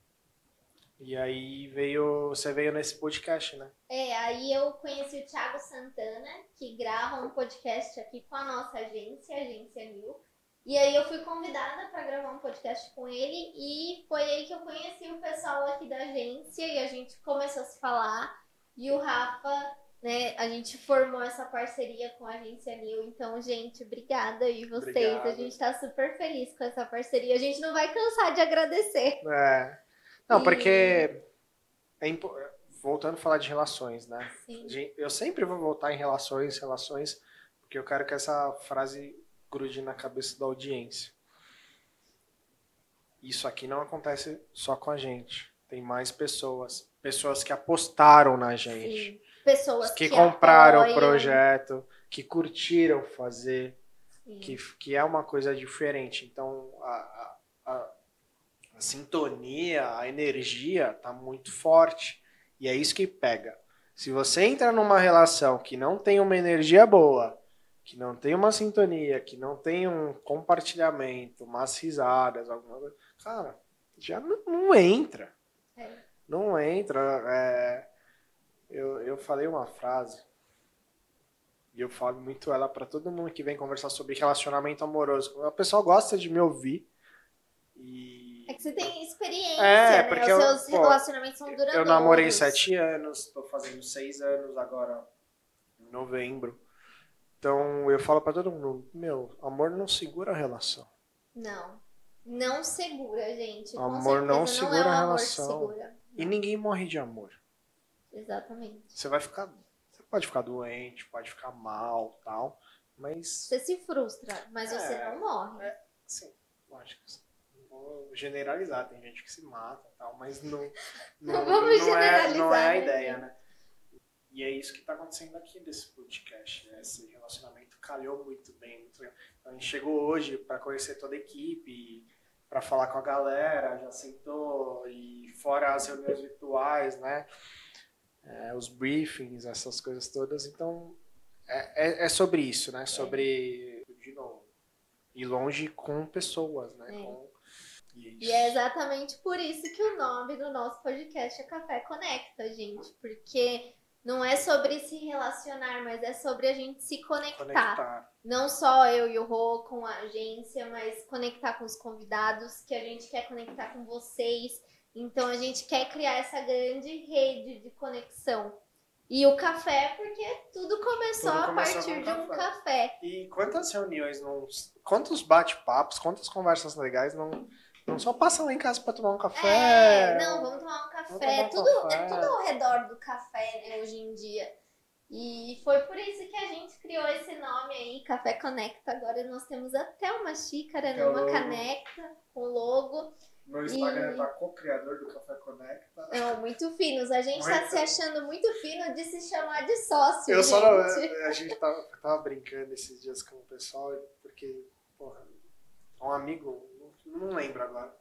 E aí veio, você veio nesse podcast, né? É, aí eu conheci o Thiago Santana, que grava um podcast aqui com a nossa agência, a Agência Mil. E aí eu fui convidada para gravar um podcast com ele e foi aí que eu conheci o pessoal aqui da agência e a gente começou a se falar. E o Rafa, né, a gente formou essa parceria com a agência New. Então, gente, obrigada aí vocês. Obrigado. A gente tá super feliz com essa parceria. A gente não vai cansar de agradecer. É. Não, e... porque é imp... voltando a falar de relações, né? Sim. Eu sempre vou voltar em relações, relações, porque eu quero que essa frase grude na cabeça da audiência. Isso aqui não acontece só com a gente. Tem mais pessoas. Pessoas que apostaram na gente. Sim. Pessoas que, que compraram apoiam. o projeto, que curtiram fazer, que, que é uma coisa diferente. Então, a, a sintonia, a energia está muito forte. E é isso que pega. Se você entra numa relação que não tem uma energia boa, que não tem uma sintonia, que não tem um compartilhamento, umas risadas, alguma coisa, cara, já não, não entra. É. Não entra. É, eu, eu falei uma frase, e eu falo muito ela para todo mundo que vem conversar sobre relacionamento amoroso. O pessoal gosta de me ouvir. E... Você tem experiência, é, né? Porque Os eu, seus pô, relacionamentos são duradouros. Eu namorei sete anos, tô fazendo seis anos agora, em novembro. Então eu falo para todo mundo, meu, amor não segura a relação. Não. Não segura, gente. Com amor não não segura é um a relação. segura. E ninguém morre de amor. Exatamente. Você vai ficar, você pode ficar doente, pode ficar mal, tal, mas Você se frustra, mas É, você não morre. é, sim, lógico. Não vou generalizar, tem gente que se mata, tal, mas não Não vamos não é, não é a né? ideia, né? E é isso que está acontecendo aqui nesse podcast. Né? Esse relacionamento calhou muito bem. Muito legal. Então, a gente chegou hoje para conhecer toda a equipe, para falar com a galera, já sentou, e fora as reuniões virtuais, né? É, os briefings, essas coisas todas. Então, é, é, é sobre isso, né? Sobre, de novo, ir longe com pessoas, né? É. E é exatamente por isso que o nome do nosso podcast é Café Conecta, gente. Porque não é sobre se relacionar, mas é sobre a gente se conectar. conectar. Não só eu e o Rô com a agência, mas conectar com os convidados, que a gente quer conectar com vocês. Então a gente quer criar essa grande rede de conexão. E o café, porque tudo começou Tudo a começou partir com de um café. café. E quantas reuniões, não, quantos bate-papos, quantas conversas legais não só passam lá em casa pra tomar um café? É, não, vamos tomar um café. Tomar um tudo, café. É tudo ao redor do café, né, hoje em dia. E foi por isso que a gente criou esse nome aí, Café Conecta. Agora nós temos até uma xícara, né, É o uma logo. caneca com logo. Meu Instagram E- tá co-criador do Café Conecta. Não, muito finos. A gente tá Muito. se achando muito fino de se chamar de sócio, Eu gente. só não, a gente tava, tava brincando esses dias com o pessoal, porque, porra, um amigo, não, lembro agora.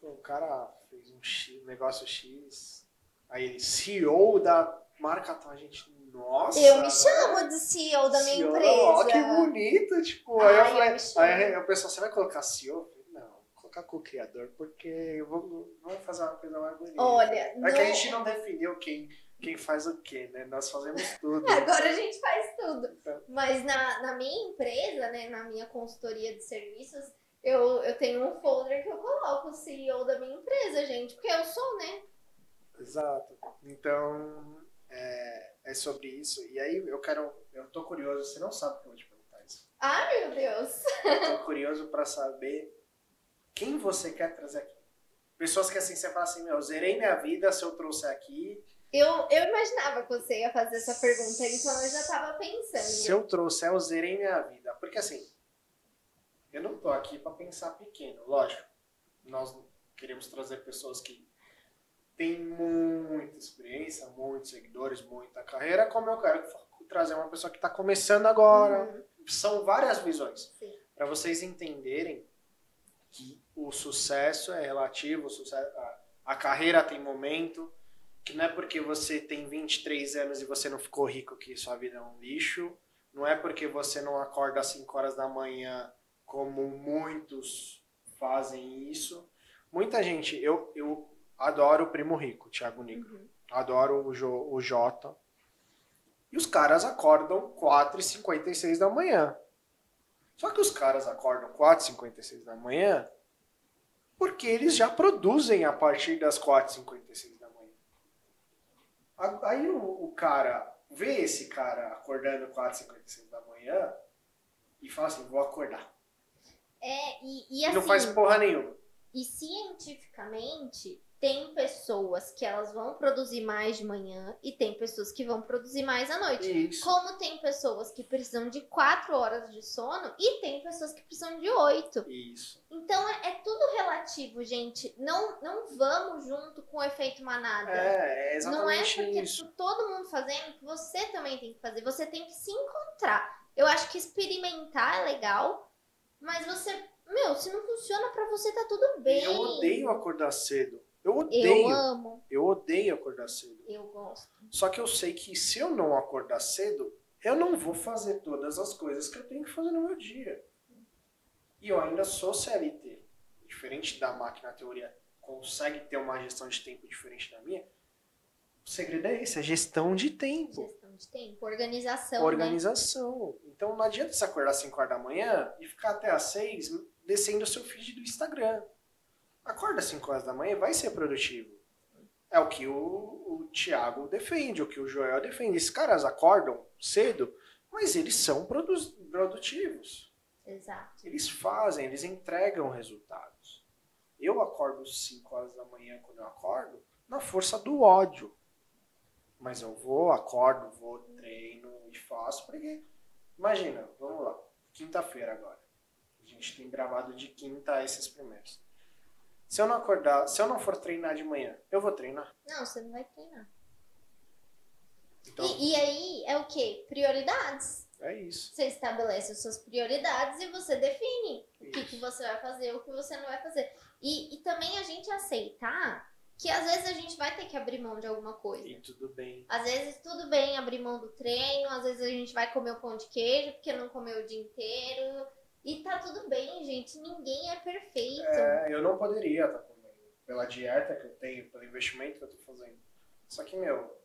Pô, o cara fez um X, um negócio X, aí ele, CEO da marca tal, a gente, nossa. Eu me chamo de CEO da minha CEO, empresa. Ó, que bonito, tipo, aí eu Ai, eu falei, chamo. aí o pessoal, você vai colocar CEO? Eu vou colocar co-criador, porque eu vou, vamos fazer uma coisa mais bonita. Olha, É que não- a gente não definiu quem, quem faz o quê, né? Nós fazemos tudo. Agora a gente faz tudo. Então. Mas na, na minha empresa, né, na minha consultoria de serviços, eu, eu tenho um folder que eu coloco o CEO da minha empresa, gente, porque eu sou, né? Exato. Então, é, é sobre isso. E aí eu quero. Eu tô curioso, você não sabe o que eu vou te perguntar isso. Ai, meu Deus. Eu tô curioso pra saber quem você quer trazer aqui. Pessoas que assim, você fala assim, meu, eu zerei minha vida se eu trouxer aqui. Eu, eu imaginava que você ia fazer essa pergunta, então eu já tava pensando. Se eu trouxer, eu zerei minha vida. Porque assim, eu não tô aqui pra pensar pequeno, lógico. Nós queremos trazer pessoas que têm muita experiência, muitos seguidores, muita carreira, como eu quero trazer uma pessoa que está começando agora. Uhum, São várias visões. Para vocês entenderem que o sucesso é relativo, o sucesso, a, a carreira tem momento, que não é porque você tem 23 anos e você não ficou rico que sua vida é um lixo, não é porque você não acorda às 5 horas da manhã como muitos fazem isso. Muita gente, eu, eu adoro o Primo Rico, Thiago Negro, Uhum. adoro o, jo, o Jota, e os caras acordam 4h56 da manhã. Só que os caras acordam 4h56 da manhã porque eles já produzem a partir das 4h56 da manhã. A- Aí o, o cara vê esse cara acordando 4h56 da manhã e fala assim, vou acordar. É, e, e E assim, não faz porra nenhuma. e cientificamente, tem pessoas que elas vão produzir mais de manhã e tem pessoas que vão produzir mais à noite. Isso. Como tem pessoas que precisam de 4 horas de sono e tem pessoas que precisam de 8. Isso. Então é, é tudo relativo, gente. Não, não vamos junto com o efeito manada. É, é não é exatamente porque isso. todo mundo fazendo que você também tem que fazer. Você tem que se encontrar. Eu acho que experimentar é legal, mas você, meu, se não funciona pra você, tá tudo bem. Eu odeio acordar cedo. Eu Eu odeio. amo, Eu odeio acordar cedo. eu gosto. Só que eu sei que se eu não acordar cedo, eu não vou fazer todas as coisas que eu tenho que fazer no meu dia. E eu ainda sou CLT. Diferente da máquina, a teoria consegue ter uma gestão de tempo diferente da minha. O segredo é esse, é gestão de tempo. Gestão de tempo, organização, né? Organização. Então não adianta você acordar às 5 horas da manhã e ficar até às 6 descendo o seu feed do Instagram. Acorda às 5 horas da manhã vai ser produtivo. É o que o, o Thiago defende, o que o Joel defende. Esses caras acordam cedo, mas eles são produ- produtivos. Exato. Eles fazem, eles entregam resultados. Eu acordo às 5 horas da manhã quando eu acordo, na força do ódio. Mas eu vou, acordo, vou, treino e faço, porque. Imagina, vamos lá. Quinta-feira agora. A gente tem gravado de quinta esses primeiros. Se eu não acordar, se eu não for treinar de manhã, eu vou treinar. Não, você não vai treinar. Então, E, e aí é o quê? Prioridades. é isso. Você estabelece as suas prioridades e você define o que, Isso. que você vai fazer, o que você não vai fazer. E, e também a gente aceitar que às vezes a gente vai ter que abrir mão de alguma coisa. E tudo bem. Às vezes tudo bem abrir mão do treino, às vezes a gente vai comer o pão de queijo porque não comeu o dia inteiro. E tá tudo bem, gente. Ninguém é perfeito. É, eu não poderia estar comendo. Pela dieta que eu tenho, pelo investimento que eu tô fazendo. Só que, meu,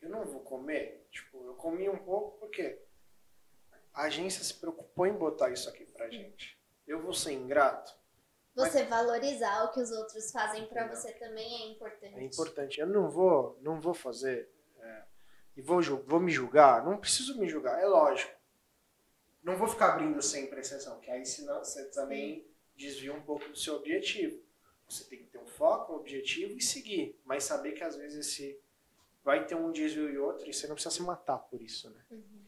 eu não vou comer. Tipo, eu comi um pouco porque a agência se preocupou em botar isso aqui pra gente. Eu vou ser ingrato? Você valorizar o que os outros fazem pra você também é importante. É importante. Eu não vou, não vou fazer é, e vou, vou me julgar. Não preciso me julgar, é lógico. Não vou ficar abrindo sempre exceção, que aí senão você também desvia um pouco do seu objetivo. Você tem que ter um foco, um objetivo e seguir, mas saber que às vezes esse vai ter um desvio e outro e você não precisa se matar por isso, né? Uhum.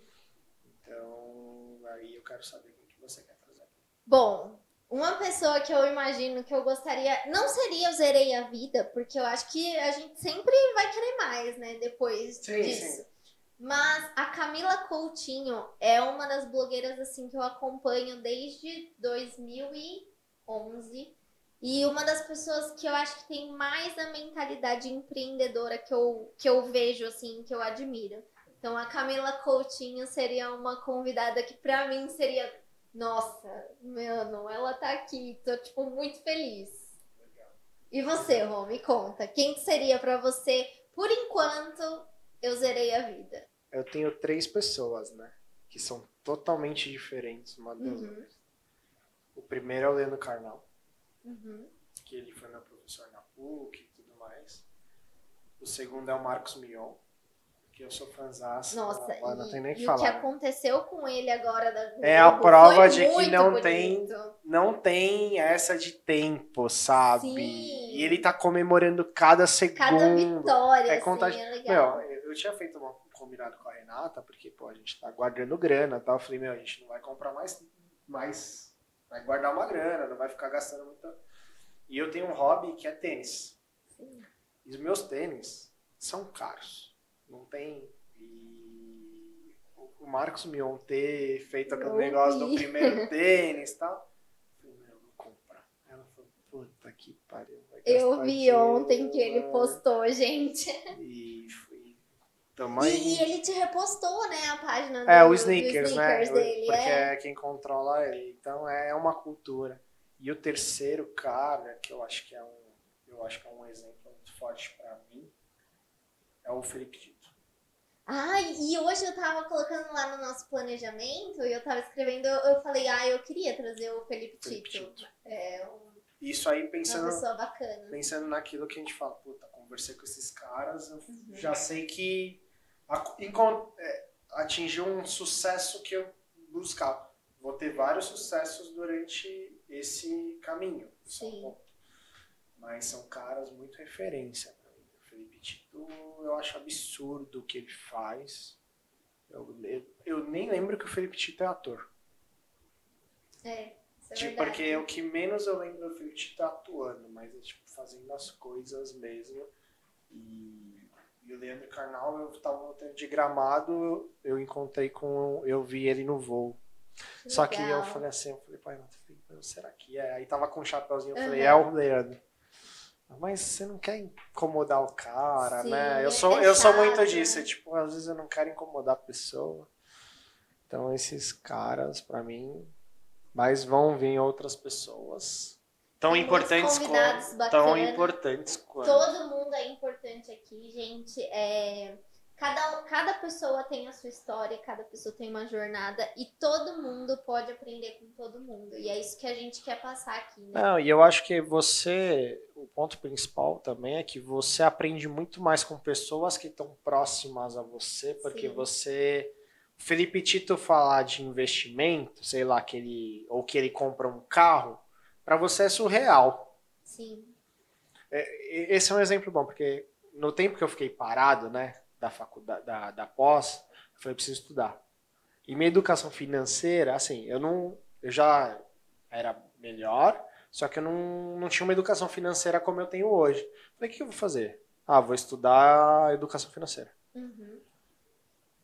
Então, aí eu quero saber o que você quer trazer. Bom, uma pessoa que eu imagino que eu gostaria. Não seria eu zerei a vida, porque eu acho que a gente sempre vai querer mais, né? Depois Sim, disso. sim. Mas a Camila Coutinho é uma das blogueiras assim que eu acompanho desde 2011 e uma das pessoas que eu acho que tem mais a mentalidade empreendedora que eu, que eu vejo assim, que eu admiro. Então a Camila Coutinho seria uma convidada que pra mim seria, nossa, mano, ela tá aqui, tô tipo muito feliz. E você, Rô, me conta, quem que seria pra você? Por enquanto, eu zerei a vida. Eu tenho três pessoas, né? Que são totalmente diferentes uma das Uhum. outras. O primeiro é o Leandro Carnal, Uhum. que ele foi meu professor na PUC e tudo mais. O segundo é o Marcos Mion, que eu sou fãzaço. Nossa, não, não e, tem nem que e o que falar. aconteceu com ele agora da Globo É a prova de que não bonito. tem- Não tem essa de tempo, sabe? Sim. E ele tá comemorando cada segundo. Cada vitória, É assim, contagem- é legal. Meu, eu tinha feito uma- um combinado com a Renata, porque, pô, a gente tá guardando grana e tal. Eu falei, meu, a gente não vai comprar mais, mais. Vai guardar uma grana, não vai ficar gastando muita. E eu tenho um hobby que é tênis. Sim. E os meus tênis são caros. Não tem. E o Marcos Mion ter feito aquele negócio do primeiro tênis e tal. Eu falei, meu, eu vou comprar. Ela falou, puta que pariu. Eu vi ontem que ele mano." postou, gente. E E, e ele te repostou, né, a página do, É, o do sneakers, né? sneakers dele. Porque é. é quem controla ele. Então é uma cultura. E o terceiro cara, que eu acho que é um, eu acho que é um exemplo muito forte pra mim, é o Felipe Tito. Ai, e hoje eu tava colocando lá no nosso planejamento e eu tava escrevendo, eu, eu falei, ah, eu queria trazer o Felipe Felipe Tito. Tito. É um- Isso aí uma pensando, pessoa bacana. pensando naquilo que a gente fala, puta, conversei com esses caras, eu Uhum. já sei que é, atingiu um sucesso que eu buscava. Vou ter vários sucessos durante esse caminho. é um Sim. ponto. Mas são caras muito referência pra mim. O Felipe Tito, eu acho absurdo o que ele faz. Eu, eu, eu nem lembro que o Felipe Tito é ator. É, é Tipo, porque o que menos eu lembro do Felipe Tito é atuando, mas é tipo fazendo as coisas mesmo. E, e o Leandro Carnal, eu tava voltando de gramado, eu encontrei com. Eu vi ele no voo. Só que eu Legal. falei assim, eu falei, pai, falei, será que é? Aí tava com um chapéuzinho, eu falei, Uhum. é o Leandro. Mas você não quer incomodar o cara, Sim, né? Eu é- sou, é eu sou muito disso. Tipo, às vezes eu não quero incomodar a pessoa. Então esses caras, pra mim, mas vão vir outras pessoas tão importantes quanto, tão importantes quanto. Todo mundo é importante aqui, gente. É, cada, cada pessoa tem a sua história, cada pessoa tem uma jornada e todo mundo pode aprender com todo mundo. E é isso que a gente quer passar aqui, né? Não, e eu acho que você, o ponto principal também é que você aprende muito mais com pessoas que estão próximas a você, porque Sim. você. O Felipe Tito falar de investimento, sei lá, que ele. ou que ele compra um carro, pra você é surreal. Sim. E- Esse é um exemplo bom, porque no tempo que eu fiquei parado, né, da faculdade, da, da pós, eu falei, preciso estudar. E minha educação financeira, assim, eu não, eu já era melhor, só que eu não, não tinha uma educação financeira como eu tenho hoje. Falei, o que eu vou fazer? Ah, vou estudar educação financeira. Uhum.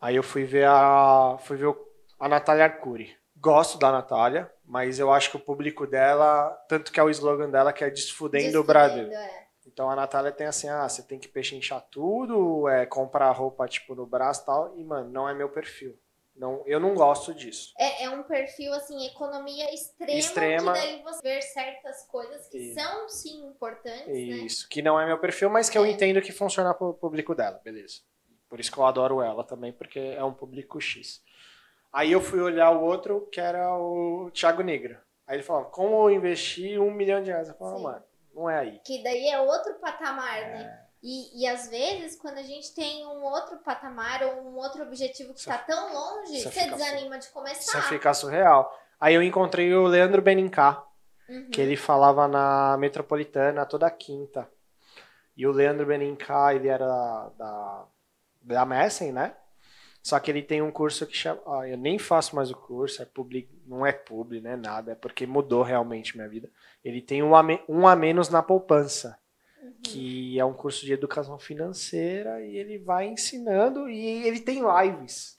Aí eu fui ver a, fui ver a Natália Arcuri. Gosto da Natália, mas eu acho que o público dela, tanto que é o slogan dela, que é Desfudendo o Brasil. É. Então a Natália tem assim, ah, você tem que pechinchar tudo, é, comprar roupa tipo no braço e tal. E, mano, não é meu perfil. Não, eu não gosto disso. É, é um perfil, assim, economia extrema, Extrema. que daí você vê certas coisas que Isso. são, sim, importantes, né? Isso, que não é meu perfil, mas que eu É. entendo que funciona pro público dela, beleza. Por isso que eu adoro ela também, porque é um público X. Aí eu fui olhar o outro, que era o Thiago Negra. Aí ele falou, como eu investi um milhão de reais? Eu falei, mano, não é aí. Que daí é outro patamar, né? E, e às vezes, quando a gente tem um outro patamar ou um outro objetivo que Você- tá tão longe, você você fica desanima de Você começar. fica surreal. Aí eu encontrei o Leandro Benincá, Uhum. que ele falava na Metropolitana toda quinta. E o Leandro Benincá, ele era da, da Messen, né? Só que ele tem um curso que chama. ah, eu nem faço mais o curso, é publi, não é publi, né? Nada, é porque mudou realmente minha vida. Ele tem um a, me- um a menos na poupança, Uhum. que é um curso de educação financeira, e ele vai ensinando e ele tem lives.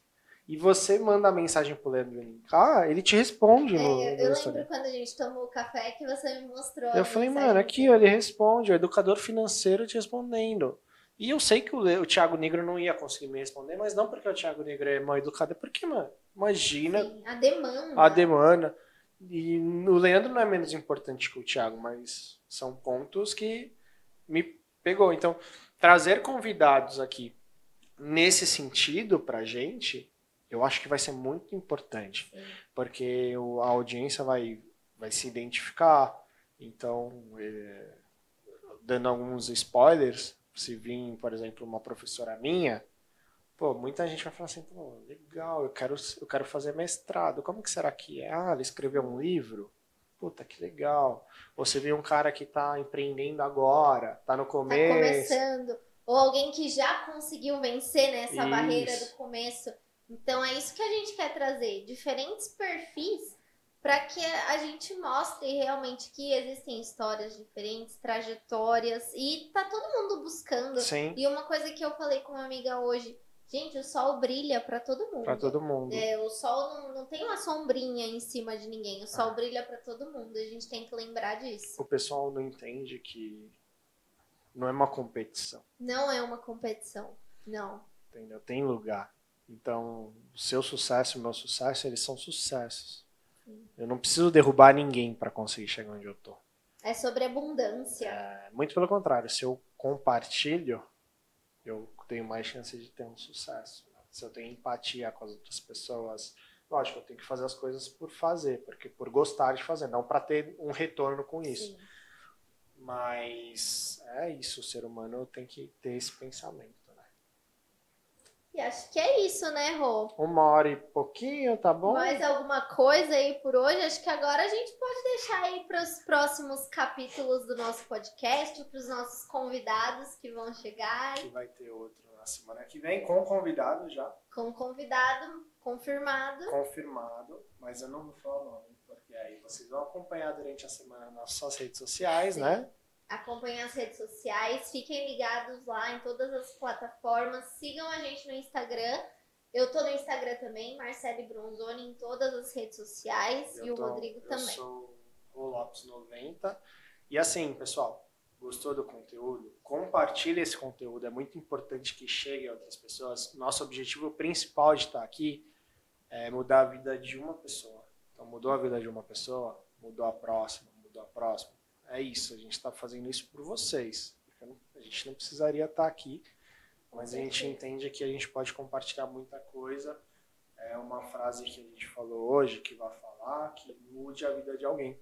E você manda mensagem pro Leandro Benincá, ele te responde É, no, eu, no eu lembro quando a gente tomou o café que você me mostrou. Eu falei, mano, aqui ó, ele responde, o educador financeiro te respondendo. E eu sei que o, o Thiago Negro não ia conseguir me responder, mas não porque o Thiago Negro é mal educado, é porque, mano, imagina Sim, a demanda. a demanda. E o Leandro não é menos importante que o Thiago, mas são pontos que me pegou. Então, trazer convidados aqui nesse sentido pra gente, eu acho que vai ser muito importante. Sim. Porque a audiência vai, vai se identificar. Então, é, dando alguns spoilers, se vir, por exemplo, uma professora minha, pô, muita gente vai falar assim, pô, legal, eu quero, eu quero fazer mestrado. Como que será que é? Ah, ela escreveu um livro? Puta, que legal. Ou você vê um cara que tá empreendendo agora, tá no Tá começo. começando. Ou alguém que já conseguiu vencer nessa Isso. barreira do começo. Então é isso que a gente quer trazer. Diferentes perfis para que a gente mostre realmente que existem histórias diferentes, trajetórias. E tá todo mundo buscando. Sim, E uma coisa que eu falei com uma amiga hoje. Gente, o sol brilha para todo mundo. pra todo mundo. É, o sol não, não tem uma sombrinha em cima de ninguém. O Ah. sol brilha para todo mundo. A gente tem que lembrar disso. O pessoal não entende que não é uma competição. Não é uma competição. Não. entendeu? Tem lugar. Então, o seu sucesso e o meu sucesso, eles são sucessos. Eu não preciso derrubar ninguém para conseguir chegar onde eu tô. É sobre abundância. É, muito pelo contrário, se eu compartilho, eu tenho mais chance de ter um sucesso. Se eu tenho empatia com as outras pessoas, lógico, eu tenho que fazer as coisas por fazer, porque por gostar de fazer, não para ter um retorno com isso. Sim. Mas é isso, o ser humano tem que ter esse pensamento. E acho que é isso, né, Rô? Uma hora e pouquinho, tá bom? Mais alguma coisa aí por hoje? Acho que agora a gente pode deixar aí para os próximos capítulos do nosso podcast, para os nossos convidados que vão chegar, que vai ter outro na semana que vem, com convidado já, com convidado confirmado. confirmado, mas eu não vou falar o nome, porque aí vocês vão acompanhar durante a semana nas suas redes sociais, Sim. né? Acompanhem as redes sociais, fiquem ligados lá em todas as plataformas, sigam a gente no Instagram. Eu tô no Instagram também, Marcele Bronzoni, em todas as redes sociais, e Eu o tô- Rodrigo eu também. sou o Lopes 90. E assim, pessoal, gostou do conteúdo? Compartilhe esse conteúdo, é muito importante que chegue a outras pessoas. Nosso objetivo principal de estar aqui é mudar a vida de uma pessoa. Então, mudou a vida de uma pessoa, mudou a próxima, mudou a próxima. É isso, a gente está fazendo isso por vocês. A gente não precisaria estar aqui, mas a gente entende que a gente pode compartilhar muita coisa. É uma frase que a gente falou hoje, que vai falar, que mude a vida de alguém.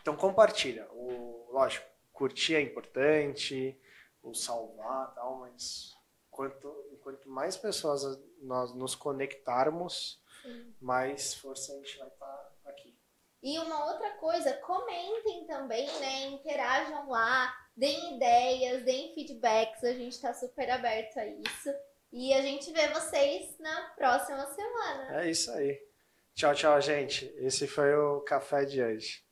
Então compartilha. O, lógico, curtir é importante, o salvar tal, mas quanto, quanto mais pessoas nós nos conectarmos, Sim. mais força a gente vai estar aqui. E uma outra coisa, comentem também, né? Interajam lá, deem ideias, deem feedbacks. A gente tá super aberto a isso. E a gente vê vocês na próxima semana. É isso aí. Tchau, tchau, gente. Esse foi o café de hoje.